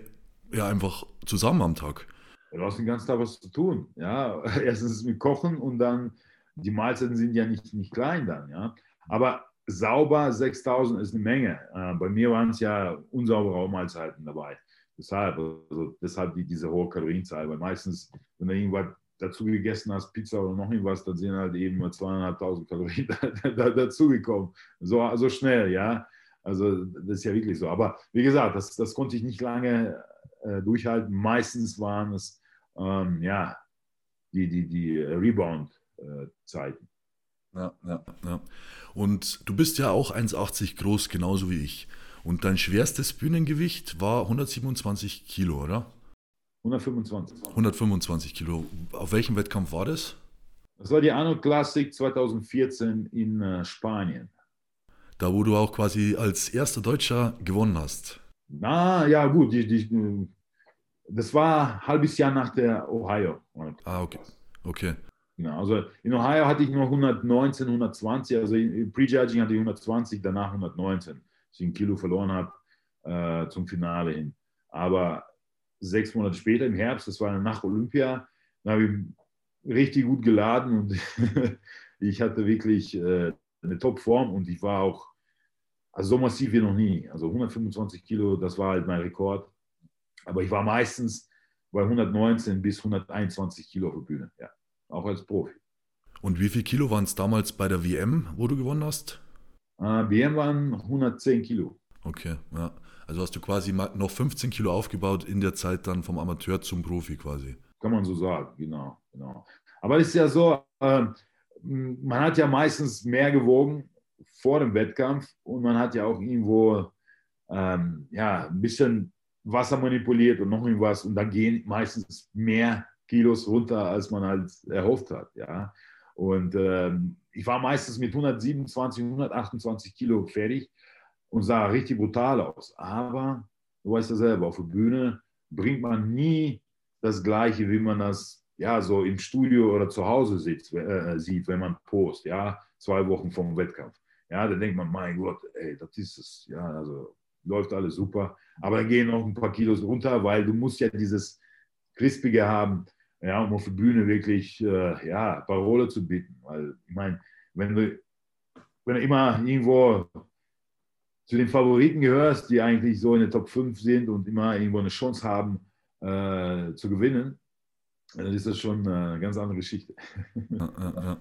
ja einfach zusammen am Tag. Du hast den ganzen Tag was zu tun. Ja, erstens mit Kochen und dann die Mahlzeiten sind ja nicht, nicht klein dann. Ja, aber sauber 6000 ist eine Menge. Äh, bei mir waren es ja unsaubere Raummahlzeiten dabei. Deshalb, also deshalb die, diese hohe Kalorienzahl, weil meistens, wenn du irgendwas dazu gegessen hast, Pizza oder noch irgendwas, dann sind halt eben nur zweieinhalbtausend Kalorien dazugekommen. So, so schnell, ja. Also das ist ja wirklich so. Aber wie gesagt, das, das konnte ich nicht lange äh, durchhalten. Meistens waren es ähm, ja die, die, die Rebound-Zeiten. Ja, ja, ja. Und du bist ja auch 1,80 groß, genauso wie ich. Und dein schwerstes Bühnengewicht war 127 Kilo, oder? 125. 125 Kilo. Auf welchem Wettkampf war das? Das war die Arnold Classic 2014 in äh, Spanien. Da, wo du auch quasi als erster Deutscher gewonnen hast. Na, ja, gut. Die, die, das war ein halbes Jahr nach der Ohio. Ah, okay. Okay. Genau, also in Ohio hatte ich nur 119, 120, also im Prejudging hatte ich 120, danach 119, dass ich ein Kilo verloren habe äh, zum Finale hin. Aber sechs Monate später im Herbst, das war nach Olympia, da habe ich richtig gut geladen und ich hatte wirklich äh, eine Top-Form und ich war auch also so massiv wie noch nie. Also 125 Kilo, das war halt mein Rekord. Aber ich war meistens bei 119 bis 121 Kilo auf der Bühne, ja, auch als Profi. Und wie viel Kilo waren es damals bei der WM, wo du gewonnen hast? Äh, WM waren 110 Kilo. Okay, ja. Also hast du quasi noch 15 Kilo aufgebaut in der Zeit dann vom Amateur zum Profi quasi. Kann man so sagen, genau. genau. Aber es ist ja so, äh, man hat ja meistens mehr gewogen vor dem Wettkampf und man hat ja auch irgendwo ähm, ja, ein bisschen Wasser manipuliert und noch irgendwas und dann gehen meistens mehr Kilos runter, als man halt erhofft hat. Ja. Und ähm, ich war meistens mit 127, 128 Kilo fertig und sah richtig brutal aus. Aber du weißt ja selber, auf der Bühne bringt man nie das Gleiche, wie man das ja so im Studio oder zu Hause sitzt, äh, sieht, wenn man post, ja, zwei Wochen vom Wettkampf. Ja, dann denkt man, mein Gott, ey, das ist es, ja, also läuft alles super. Aber dann gehen noch ein paar Kilos runter, weil du musst ja dieses Crispige haben, ja, um auf der Bühne wirklich, äh, ja, Parole zu bieten. Weil, ich meine, wenn du, wenn du immer irgendwo zu den Favoriten gehörst, die eigentlich so in der Top 5 sind und immer irgendwo eine Chance haben äh, zu gewinnen, dann ist das schon eine ganz andere Geschichte.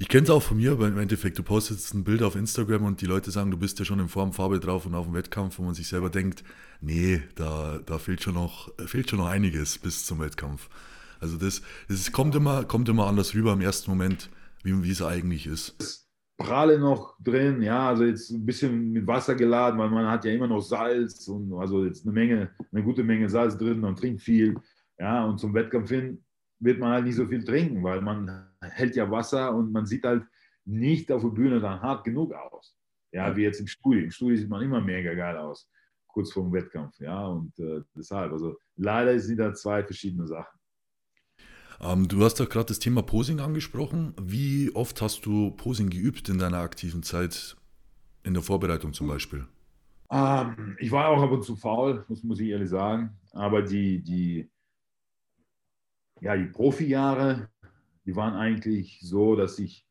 Ich kenne es auch von mir, aber im Endeffekt, du postest ein Bild auf Instagram und die Leute sagen, du bist ja schon in Form, Farbe drauf und auf dem Wettkampf, wo man sich selber denkt, nee, da, da fehlt, schon noch, fehlt schon noch einiges bis zum Wettkampf. Also das, das kommt, immer, kommt immer anders rüber im ersten Moment, wie, wie es eigentlich ist. Pralle noch drin, ja, also jetzt ein bisschen mit Wasser geladen, weil man hat ja immer noch Salz und also jetzt eine Menge, eine gute Menge Salz drin und trinkt viel, ja, und zum Wettkampf hin wird man halt nicht so viel trinken, weil man hält ja Wasser und man sieht halt nicht auf der Bühne dann hart genug aus. Ja, wie jetzt im Studio. Im Studio sieht man immer mega geil aus, kurz vor dem Wettkampf. Ja, und äh, deshalb, also leider sind da zwei verschiedene Sachen. Ähm, du hast ja gerade das Thema Posing angesprochen. Wie oft hast du Posing geübt in deiner aktiven Zeit, in der Vorbereitung zum Beispiel? Ähm, ich war auch ab und zu faul, das muss ich ehrlich sagen. Aber die, die, ja, die Profijahre, die waren eigentlich so, dass ich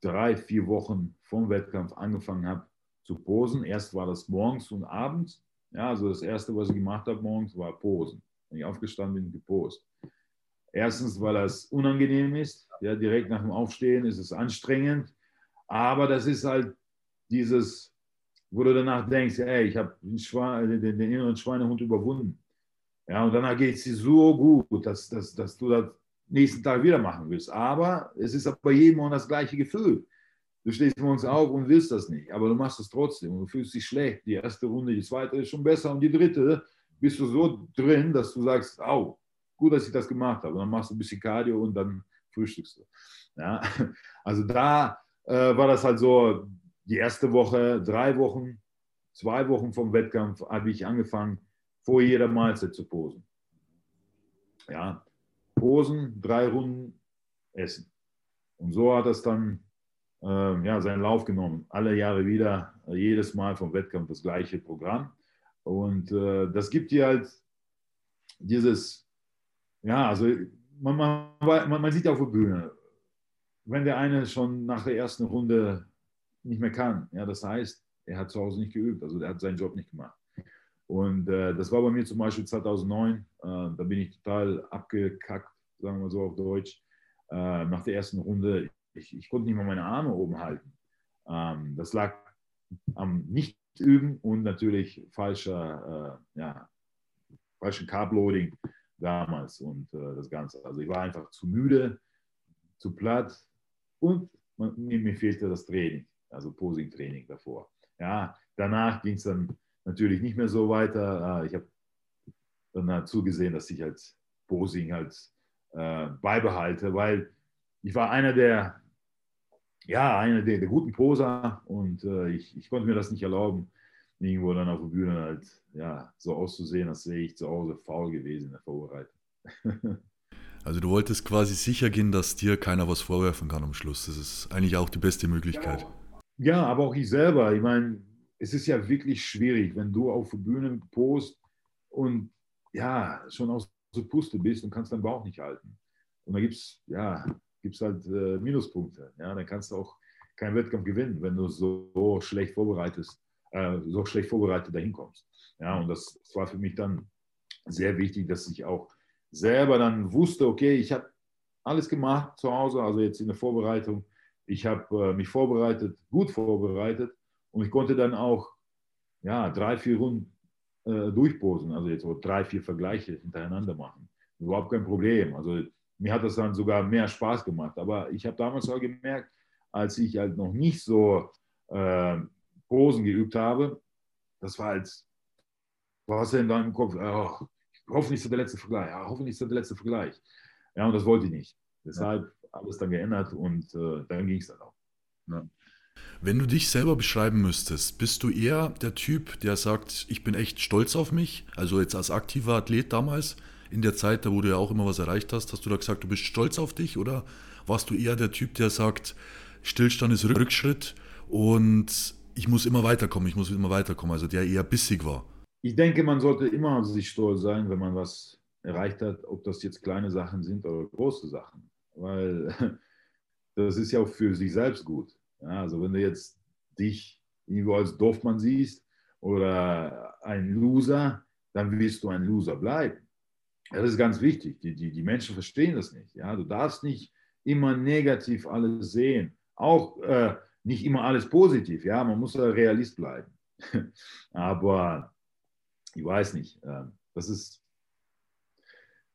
drei, vier Wochen vom Wettkampf angefangen habe zu posen. Erst war das morgens und abends. Ja, also das erste, was ich gemacht habe morgens, war Posen. Wenn ich aufgestanden bin, gepost. Erstens, weil das unangenehm ist. Ja, direkt nach dem Aufstehen ist es anstrengend. Aber das ist halt dieses, wo du danach denkst, ey, ich habe den, den, den, inneren Schweinehund überwunden. Ja, und danach geht es dir so gut, dass, dass, dass du das nächsten Tag wieder machen willst. Aber es ist bei jedem auch das gleiche Gefühl. Du stehst morgens auf und willst das nicht, aber du machst es trotzdem und du fühlst dich schlecht. Die erste Runde, die zweite ist schon besser und die dritte bist du so drin, dass du sagst, au, gut, dass ich das gemacht habe. Und dann machst du ein bisschen Cardio und dann frühstückst du. Ja, also da äh, war das halt so, die erste Woche, drei Wochen, zwei Wochen vom Wettkampf habe ich angefangen, vor jeder Mahlzeit zu posen. Ja, posen, drei Runden, essen. Und so hat das dann äh, ja, seinen Lauf genommen. Alle Jahre wieder, jedes Mal vom Wettkampf das gleiche Programm. Und äh, das gibt dir halt dieses ja, also man, man, man sieht auf der Bühne, wenn der eine schon nach der ersten Runde nicht mehr kann, ja, das heißt, er hat zu Hause nicht geübt, also er hat seinen Job nicht gemacht. Und äh, das war bei mir zum Beispiel 2009, äh, da bin ich total abgekackt, sagen wir so auf Deutsch, äh, nach der ersten Runde. Ich, ich, konnte nicht mal meine Arme oben halten. Ähm, das lag am Nicht-Üben und natürlich falscher, äh, ja, falschen Carb-Loading damals und äh, das Ganze. Also ich war einfach zu müde, zu platt und man, mir fehlte das Training, also Posing-Training davor. Ja, danach ging es dann natürlich nicht mehr so weiter. Äh, ich habe dann halt zugesehen, dass ich halt Posing halt äh, beibehalte, weil ich war einer der, ja, einer der, der guten Poser und äh, ich, ich konnte mir das nicht erlauben, irgendwo dann auf der Bühne halt ja, so auszusehen, als wäre ich zu Hause faul gewesen in der Vorbereitung. Also du wolltest quasi sicher gehen, dass dir keiner was vorwerfen kann am Schluss. Das ist eigentlich auch die beste Möglichkeit. Ja, ja aber auch ich selber. Ich meine, es ist ja wirklich schwierig, wenn du auf der Bühne post und ja, schon aus der Puste bist und kannst deinen Bauch nicht halten. Und da gibt es ja, gibt's halt äh, Minuspunkte. Ja, dann kannst du auch keinen Wettkampf gewinnen, wenn du so, so schlecht vorbereitest, äh, so schlecht vorbereitet dahin kommst. Ja, und das, war für mich dann sehr wichtig, dass ich auch selber dann wusste, okay, ich habe alles gemacht zu Hause, also jetzt in der Vorbereitung. Ich habe äh, mich vorbereitet, gut vorbereitet und ich konnte dann auch ja, drei, vier Runden äh, durchposen, also jetzt so drei, vier Vergleiche hintereinander machen. Überhaupt kein Problem. Also mir hat das dann sogar mehr Spaß gemacht. Aber ich habe damals auch gemerkt, als ich halt noch nicht so äh, Posen geübt habe, das war halt, was in deinem Kopf, oh, hoffentlich ist das der letzte Vergleich, ja, hoffentlich ist das der letzte Vergleich. Ja, und das wollte ich nicht. Deshalb alles dann geändert und äh, dann ging es dann auch. Ja. Wenn du dich selber beschreiben müsstest, bist du eher der Typ, der sagt, ich bin echt stolz auf mich, also jetzt als aktiver Athlet damals, in der Zeit, da wo du ja auch immer was erreicht hast, hast du da gesagt, du bist stolz auf dich oder warst du eher der Typ, der sagt, Stillstand ist Rückschritt und ich muss immer weiterkommen, ich muss immer weiterkommen, also der eher bissig war? ich denke, man sollte immer sich stolz sein, wenn man was erreicht hat, ob das jetzt kleine Sachen sind oder große Sachen. Weil das ist ja auch für sich selbst gut. Ja, also wenn du jetzt dich irgendwo als Dorfmann siehst oder ein Loser, dann wirst du ein Loser bleiben. Das ist ganz wichtig. Die, die, die Menschen verstehen das nicht. Ja? Du darfst nicht immer negativ alles sehen. Auch äh, nicht immer alles positiv. Ja? Man muss Realist bleiben. Aber ich weiß nicht. Ähm, das ist,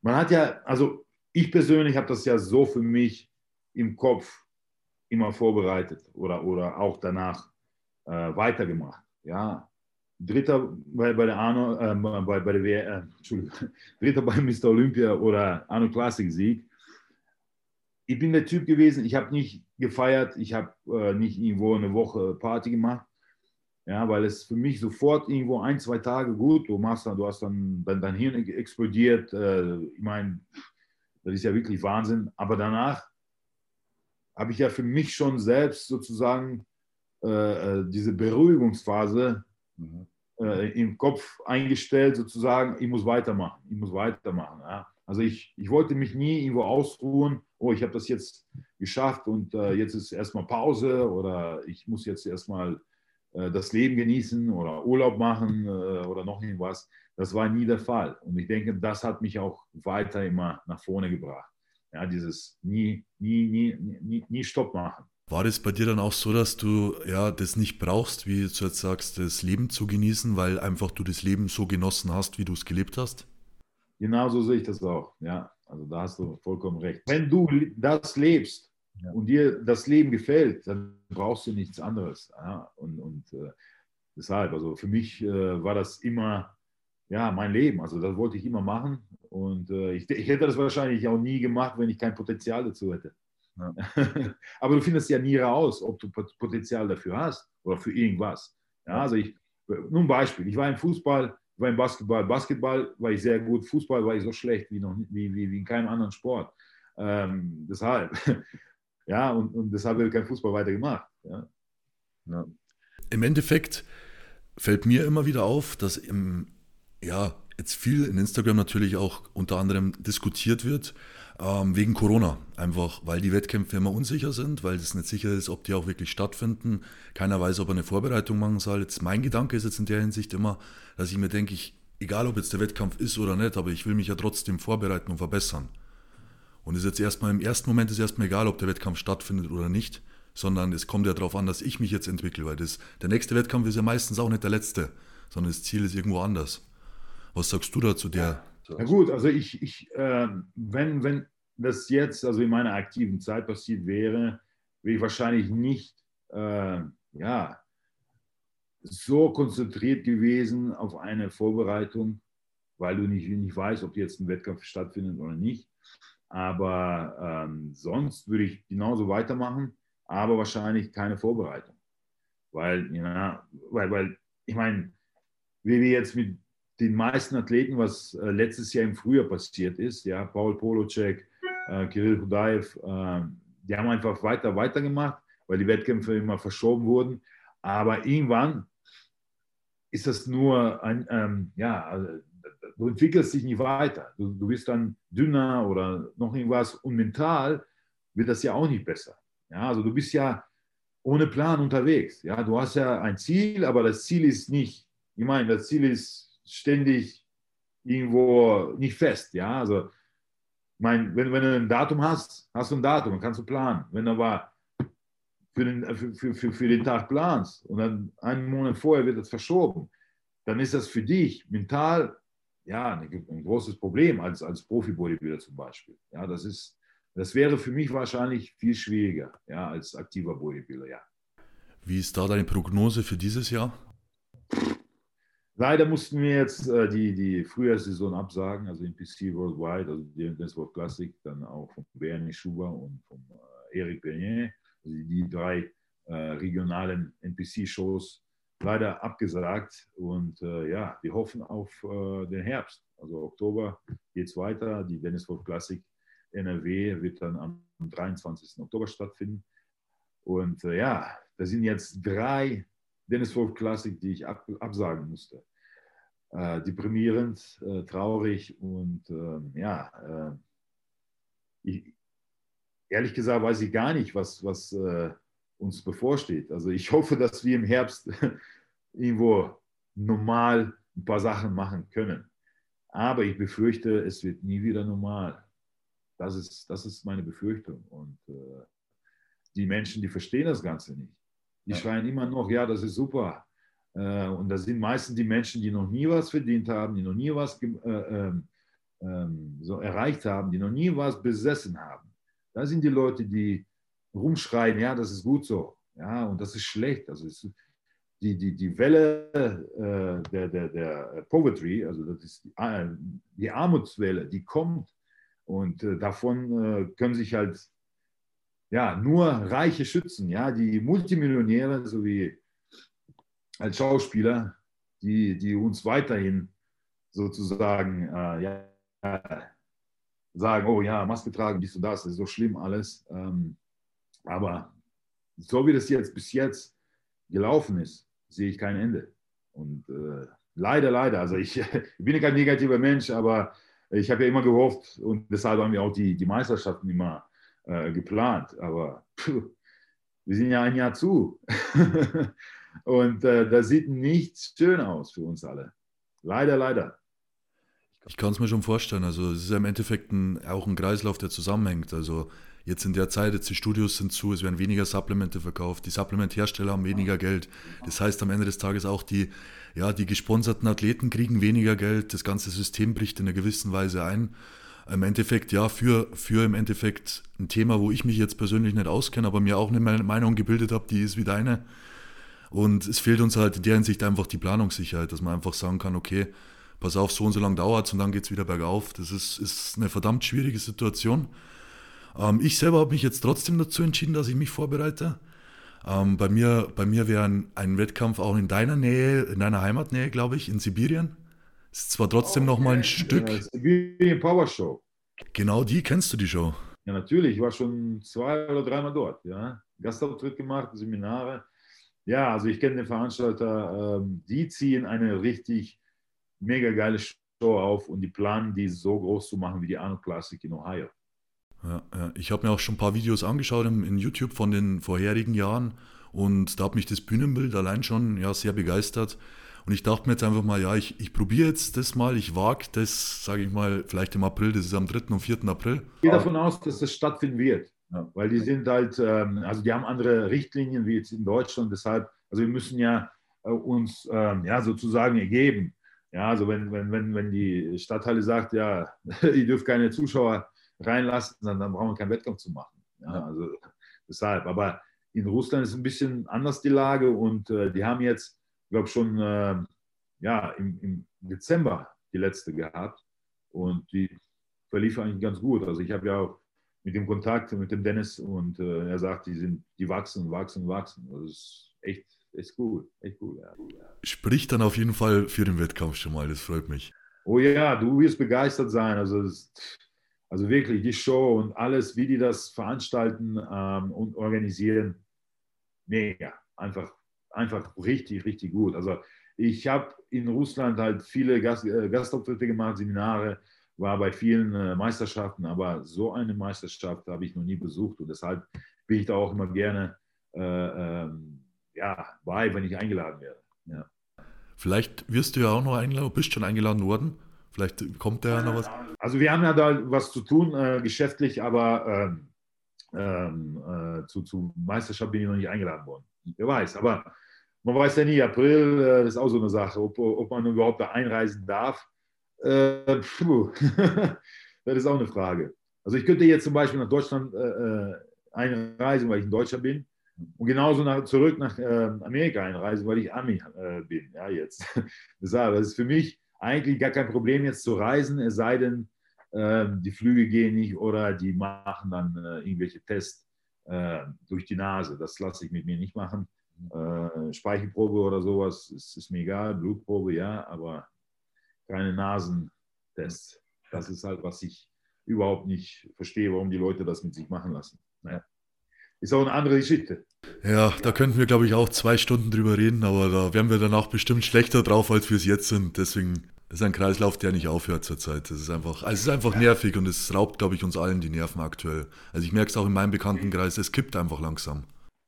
man hat ja, also ich persönlich habe das ja so für mich im Kopf immer vorbereitet oder, oder auch danach äh, weitergemacht. Ja, Dritter bei, bei der Arno, äh, bei, bei der WR, äh, Dritter bei Mr. Olympia oder Arno Classic Sieg. Ich bin der Typ gewesen, ich habe nicht gefeiert, ich habe äh, nicht irgendwo eine Woche Party gemacht. Ja, weil es für mich sofort irgendwo ein, zwei Tage gut, du machst dann, du hast dann, dann dein Hirn explodiert. Äh, ich meine, das ist ja wirklich Wahnsinn. Aber danach habe ich ja für mich schon selbst sozusagen äh, äh diese Beruhigungsphase mhm. äh, im Kopf eingestellt, sozusagen, ich muss weitermachen, ich muss weitermachen. Ja. Also ich, ich wollte mich nie irgendwo ausruhen, oh, ich habe das jetzt geschafft und äh, jetzt ist erstmal Pause oder ich muss jetzt erstmal äh, das Leben genießen oder Urlaub machen äh, oder noch irgendwas. Das war nie der Fall. Und ich denke, das hat mich auch weiter immer nach vorne gebracht. Ja, dieses nie, nie, nie, nie, nie Stopp machen. War das bei dir dann auch so, dass du ja das nicht brauchst, wie du jetzt sagst, das Leben zu genießen, weil einfach du das Leben so genossen hast, wie du es gelebt hast? Genau so sehe ich das auch. Ja, also da hast du vollkommen recht. Wenn du das lebst, ja. und dir das Leben gefällt, dann brauchst du nichts anderes. Ja? Und, und äh, deshalb, also für mich äh, war das immer ja, mein Leben. Also das wollte ich immer machen. Und äh, ich, ich, hätte das wahrscheinlich auch nie gemacht, wenn ich kein Potenzial dazu hätte. Ja. Aber du findest ja nie raus, ob du Potenzial dafür hast oder für irgendwas. Ja, also ich, nur ein Beispiel. Ich war im Fußball, ich war im Basketball. Basketball war ich sehr gut, Fußball war ich so schlecht wie, noch, wie, wie, wie in keinem anderen Sport. Ähm, deshalb. Ja, und, und deshalb wird kein Fußball weitergemacht. Ja. Ja. Im Endeffekt fällt mir immer wieder auf, dass im, ja, jetzt viel in Instagram natürlich auch unter anderem diskutiert wird, ähm, wegen Corona. Einfach, weil die Wettkämpfe immer unsicher sind, weil es nicht sicher ist, ob die auch wirklich stattfinden. Keiner weiß, ob er eine Vorbereitung machen soll. Jetzt mein Gedanke ist jetzt in der Hinsicht immer, dass ich mir denke, ich, egal ob jetzt der Wettkampf ist oder nicht, aber ich will mich ja trotzdem vorbereiten und verbessern. Und ist jetzt erstmal im ersten Moment ist erstmal egal, ob der Wettkampf stattfindet oder nicht, sondern es kommt ja darauf an, dass ich mich jetzt entwickle, weil das, der nächste Wettkampf ist ja meistens auch nicht der letzte, sondern das Ziel ist irgendwo anders. Was sagst du dazu der? Ja gut, also ich, ich äh, wenn, wenn das jetzt, also in meiner aktiven Zeit passiert wäre, wäre ich wahrscheinlich nicht, äh, ja, so konzentriert gewesen auf eine Vorbereitung, weil du nicht, nicht weißt, ob jetzt ein Wettkampf stattfindet oder nicht. Aber ähm, sonst würde ich genauso weitermachen, aber wahrscheinlich keine Vorbereitung. Weil, ja, weil, weil ich meine, wie wir jetzt mit den meisten Athleten, was äh, letztes Jahr im Frühjahr passiert ist, ja, Paul Polocek, äh, Kirill Hudaev, äh, die haben einfach weiter, weitergemacht, weil die Wettkämpfe immer verschoben wurden. Aber irgendwann ist das nur ein, ähm, ja, also, du entwickelst dich nicht weiter. Du, du bist dann dünner oder noch irgendwas und mental wird das ja auch nicht besser. Ja, also du bist ja ohne Plan unterwegs. Ja, du hast ja ein Ziel, aber das Ziel ist nicht, ich meine, das Ziel ist ständig irgendwo nicht fest. Ja, also ich meine, wenn, wenn du ein Datum hast, hast du ein Datum, kannst du planen. Wenn du aber für den, für, für, für den Tag planst und dann einen Monat vorher wird das verschoben, dann ist das für dich mental ja, ein großes Problem als, als Profi-Bodybuilder zum Beispiel. Ja, das, ist, das wäre für mich wahrscheinlich viel schwieriger ja, als aktiver Bodybuilder, ja. Wie ist da deine Prognose für dieses Jahr? Leider mussten wir jetzt äh, die, die Frühjahrssaison absagen, also NPC Worldwide, also die Dance World Classic, dann auch von Bernie Schuber und von äh, Eric Bernier, also die drei äh, regionalen NPC-Shows leider abgesagt. Und äh, ja, wir hoffen auf äh, den Herbst. Also Oktober geht es weiter. Die Dennis Wolf Classic NRW wird dann am 23. Oktober stattfinden. Und äh, ja, da sind jetzt drei Dennis Wolf Classic, die ich ab, absagen musste. Äh, deprimierend, äh, traurig und ähm, ja, äh, ich, ehrlich gesagt weiß ich gar nicht, was, was äh, uns bevorsteht. Also ich hoffe, dass wir im Herbst irgendwo normal ein paar Sachen machen können. Aber ich befürchte, es wird nie wieder normal. Das ist, das ist meine Befürchtung. Und äh, die Menschen, die verstehen das Ganze nicht. Die ja. schreien immer noch, ja, das ist super. Äh, und das sind meistens die Menschen, die noch nie was verdient haben, die noch nie was äh, ähm, ähm, so erreicht haben, die noch nie was besessen haben. Das sind die Leute, die rumschreien, ja, das ist gut so, ja, und das ist schlecht. Also es, die, die, die Welle äh, der, der, der Poverty, also das ist die, äh, die Armutswelle, die kommt und äh, davon äh, können sich halt ja, nur Reiche schützen, ja, die Multimillionäre sowie als Schauspieler, die, die uns weiterhin sozusagen äh, ja, sagen, oh ja, Maske tragen, dies und das, das ist so schlimm alles. Ähm, aber so wie das jetzt bis jetzt gelaufen ist, sehe ich kein Ende. Und äh, leider, leider, also ich, ich, bin kein negativer Mensch, aber ich habe ja immer gehofft und deshalb haben wir auch die, die Meisterschaften immer äh, geplant. Aber pff, wir sind ja ein Jahr zu. und äh, das sieht nicht schön aus für uns alle. Leider, leider. Ich kann es mir schon vorstellen. Also es ist ja im Endeffekt ein, auch ein Kreislauf, der zusammenhängt. Also Jetzt in der Zeit, jetzt die Studios sind zu, es werden weniger Supplemente verkauft, die Supplementhersteller haben weniger Geld. Das heißt am Ende des Tages auch die, ja, die gesponserten Athleten kriegen weniger Geld, das ganze System bricht in einer gewissen Weise ein. Im Endeffekt, ja, für, für im Endeffekt ein Thema, wo ich mich jetzt persönlich nicht auskenne, aber mir auch eine Meinung gebildet habe, die ist wie deine. Und es fehlt uns halt in der Hinsicht einfach die Planungssicherheit, dass man einfach sagen kann, okay, pass auf, so und so lang dauert es und dann geht es wieder bergauf. Das ist, ist eine verdammt schwierige Situation. Ähm, ich selber habe mich jetzt trotzdem dazu entschieden, dass ich mich vorbereite. Ähm, bei mir, bei mir wäre ein, ein, Wettkampf auch in deiner Nähe, in deiner Heimatnähe, glaube ich, in Sibirien. Ist zwar trotzdem oh, noch mal ein Stück. Ja, Sibirien Power Show. Genau die, kennst du die Show? Ja, natürlich. Ich war schon zwei oder dreimal dort. Ja. Gastauftritt gemacht, Seminare. Ja, also ich kenne den Veranstalter. Ähm, die ziehen eine richtig mega geile Show auf und die planen, die so groß zu machen wie die Arnold Classic in Ohio. Ja, ja. Ich habe mir auch schon ein paar Videos angeschaut in, in, YouTube von den vorherigen Jahren und da hat mich das Bühnenbild allein schon ja, sehr begeistert. Und ich dachte mir jetzt einfach mal, ja, ich, ich probiere jetzt das mal, ich wage das, sage ich mal, vielleicht im April, das ist am 3. und 4. April. Ich gehe davon aus, dass das stattfinden wird, ja. weil die sind halt, ähm, also die haben andere Richtlinien wie jetzt in Deutschland, deshalb, also wir müssen ja äh, uns ähm, ja, sozusagen ergeben. Ja, also wenn, wenn, wenn, wenn die Stadthalle sagt, ja, ihr dürft keine Zuschauer reinlassen, dann, dann brauchen wir keinen Wettkampf zu machen. Ja, also deshalb. Aber in Russland ist ein bisschen anders die Lage und äh, die haben jetzt, glaube schon äh, ja, im, im, Dezember die letzte gehabt und die verlief eigentlich ganz gut. Also ich habe ja auch mit dem Kontakt mit dem Dennis und äh, er sagt, die sind, die wachsen, wachsen, wachsen. Das ist echt, echt cool, echt cool. Ja. Spricht dann auf jeden Fall für den Wettkampf schon mal, das freut mich. Oh ja, du wirst begeistert sein. Also, das, also wirklich die Show und alles, wie die das veranstalten ähm, und organisieren, mega. Einfach, einfach richtig, richtig gut. Also ich habe in Russland halt viele Gast, äh, Gastauftritte gemacht, Seminare, war bei vielen äh, Meisterschaften, aber so eine Meisterschaft habe ich noch nie besucht und deshalb bin ich da auch immer gerne äh, ähm, ja, bei, wenn ich eingeladen werde. Ja. Vielleicht wirst du ja auch noch eingeladen, bist schon eingeladen worden. Vielleicht kommt da ja noch was. Also wir haben ja da was zu tun, äh, geschäftlich, aber ähm, ähm, äh, zu, zu Meisterschaft bin ich noch nicht eingeladen worden. Wer weiß, aber man weiß ja nie, April, äh, das ist auch so eine Sache, ob, ob man überhaupt da einreisen darf. Äh, das ist auch eine Frage. Also ich könnte jetzt zum Beispiel nach Deutschland äh, äh, einreisen, weil ich ein Deutscher bin. Und genauso nach, zurück nach äh, Amerika einreisen, weil ich Ami äh, bin. Ja, jetzt. Das ist für mich eigentlich gar kein Problem, jetzt zu reisen, es sei denn, äh, die Flüge gehen nicht oder die machen dann irgendwelche Tests durch die Nase. Das lasse ich mit mir nicht machen. Äh, Speichelprobe oder sowas ist, ist mir egal, Blutprobe ja, aber keine Nasentests. Das ist halt, was ich überhaupt nicht verstehe, warum die Leute das mit sich machen lassen. Naja. Ist auch eine andere Geschichte. Ja, da könnten wir, glaube ich, auch zwei Stunden drüber reden, aber da wären wir danach bestimmt schlechter drauf, als wir es jetzt sind. Deswegen ist ein Kreislauf, der nicht aufhört zurzeit. Das ist einfach, also es ist einfach nervig und es raubt, glaube ich, uns allen die Nerven aktuell. Also ich merke es auch in meinem Bekanntenkreis, es kippt einfach langsam.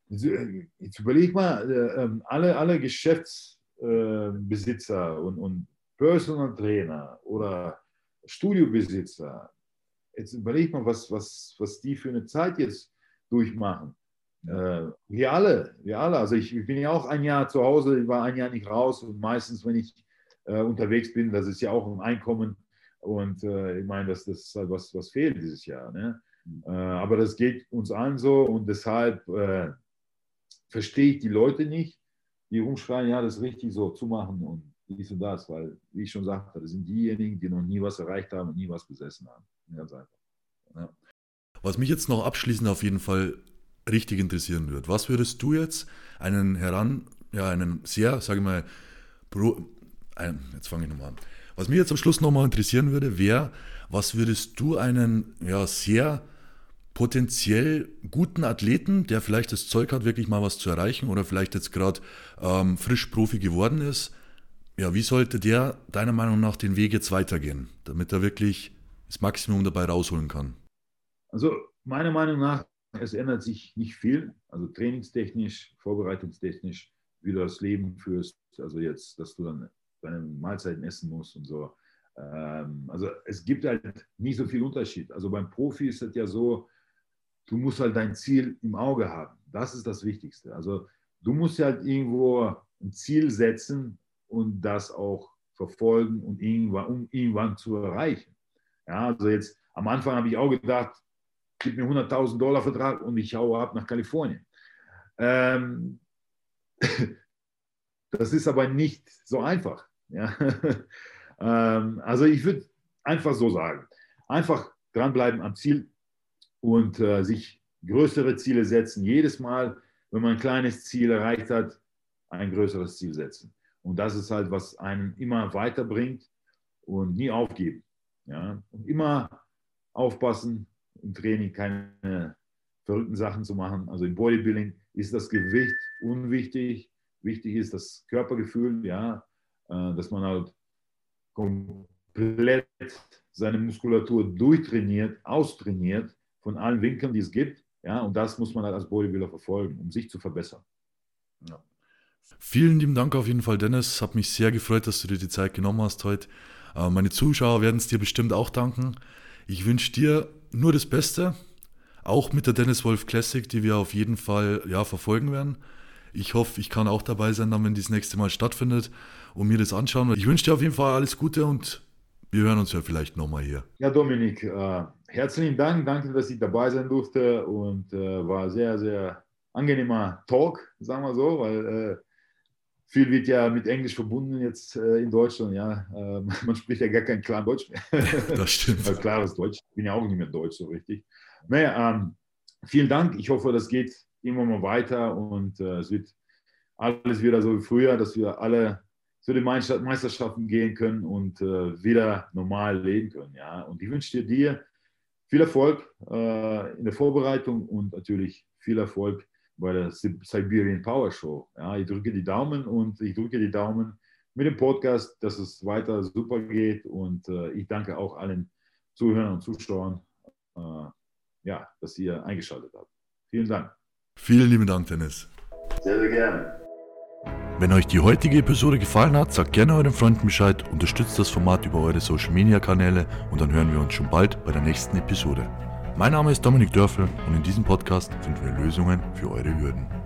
Jetzt überleg mal, äh, ähm, alle, alle Geschäftsbesitzer äh, und, und Personal Trainer oder Studiobesitzer, jetzt überleg mal, was, was, was die für eine Zeit jetzt durchmachen. Äh, wir alle, wir alle. Also ich, ich, bin ja auch ein Jahr zu Hause, ich war ein Jahr nicht raus und meistens, wenn ich äh, unterwegs bin, das ist ja auch ein Einkommen und äh, ich meine, das, das ist halt was, was fehlt dieses Jahr. Ne? Mhm. Äh, aber das geht uns allen so und deshalb äh, verstehe ich die Leute nicht, die rumschreien, ja, das ist richtig so zu machen und dies und das, weil, wie ich schon sagte, das sind diejenigen, die noch nie was erreicht haben und nie was besessen haben. Ganz einfach. Ja. Was mich jetzt noch abschließend auf jeden Fall richtig interessieren wird, was würdest du jetzt einen heran, ja, einen sehr, sage ich mal, pro, jetzt fange ich nochmal an. Was mich jetzt am Schluss nochmal interessieren würde, wäre, was würdest du einen, ja, sehr potenziell guten Athleten, der vielleicht das Zeug hat, wirklich mal was zu erreichen oder vielleicht jetzt gerade ähm, frisch Profi geworden ist, ja, wie sollte der deiner Meinung nach den Weg jetzt weitergehen, damit er wirklich das Maximum dabei rausholen kann? Also meiner Meinung nach, es ändert sich nicht viel, also trainingstechnisch, vorbereitungstechnisch, wie du das Leben führst, also jetzt, dass du dann deine Mahlzeiten essen musst und so. Ähm, also es gibt halt nicht so viel Unterschied. Also beim Profi ist es ja so, du musst halt dein Ziel im Auge haben. Das ist das Wichtigste. Also du musst halt irgendwo ein Ziel setzen und das auch verfolgen und irgendwann, um irgendwann zu erreichen. Ja, also jetzt am Anfang habe ich auch gedacht, gib mir 100.000 Dollar Vertrag und ich haue ab nach Kalifornien. Ähm, das ist aber nicht so einfach. Ja? ähm, also ich würde einfach so sagen, einfach dranbleiben am Ziel, und äh, sich größere Ziele setzen. Jedes Mal, wenn man ein kleines Ziel erreicht hat, ein größeres Ziel setzen. Und das ist halt, was einen immer weiterbringt und nie aufgeben. Ja? Und immer aufpassen, im Training keine verrückten Sachen zu machen. Also im Bodybuilding ist das Gewicht unwichtig. Wichtig ist das Körpergefühl, ja, äh, dass man halt komplett seine Muskulatur durchtrainiert, austrainiert von allen Winkeln, die es gibt. Ja, und das muss man halt als Bodybuilder verfolgen, um sich zu verbessern. Ja. Vielen lieben Dank auf jeden Fall, Dennis. Hat mich sehr gefreut, dass du dir die Zeit genommen hast heute. Äh, meine Zuschauer werden es dir bestimmt auch danken. Ich wünsche dir nur das Beste, auch mit der Dennis Wolf Classic, die wir auf jeden Fall ja, verfolgen werden. Ich hoffe, ich kann auch dabei sein, dann, wenn die das nächste Mal stattfindet und mir das anschauen. Ich wünsche dir auf jeden Fall alles Gute und wir hören uns ja vielleicht nochmal hier. Ja, Dominik, äh, herzlichen Dank. Danke, dass ich dabei sein durfte und äh, war sehr, sehr angenehmer Talk, sagen wir so, weil äh, viel wird ja mit Englisch verbunden jetzt äh, in Deutschland. Ja, äh, man spricht ja gar kein klar Deutsch mehr. das stimmt. also klares Deutsch. Ich bin ja auch nicht mehr Deutsch so richtig. Naja, ähm, vielen Dank. Ich hoffe, das geht immer mal weiter und äh, es wird alles wieder so wie früher, dass wir alle zu den Meisterschaften gehen können und äh, wieder normal leben können. Ja, und ich wünsche dir viel Erfolg äh, in der Vorbereitung und natürlich viel Erfolg bei der Siberian Power Show. Ja, ich drücke die Daumen und ich drücke die Daumen mit dem Podcast, dass es weiter super geht. Und äh, ich danke auch allen Zuhörern und Zuschauern, äh, ja, dass ihr eingeschaltet habt. Vielen Dank. Vielen lieben Dank, Dennis. Sehr, sehr gerne. Wenn euch die heutige Episode gefallen hat, sagt gerne euren Freunden Bescheid, unterstützt das Format über eure Social Media Kanäle und dann hören wir uns schon bald bei der nächsten Episode. Mein Name ist Dominik Dörfel und in diesem Podcast finden wir Lösungen für eure Hürden.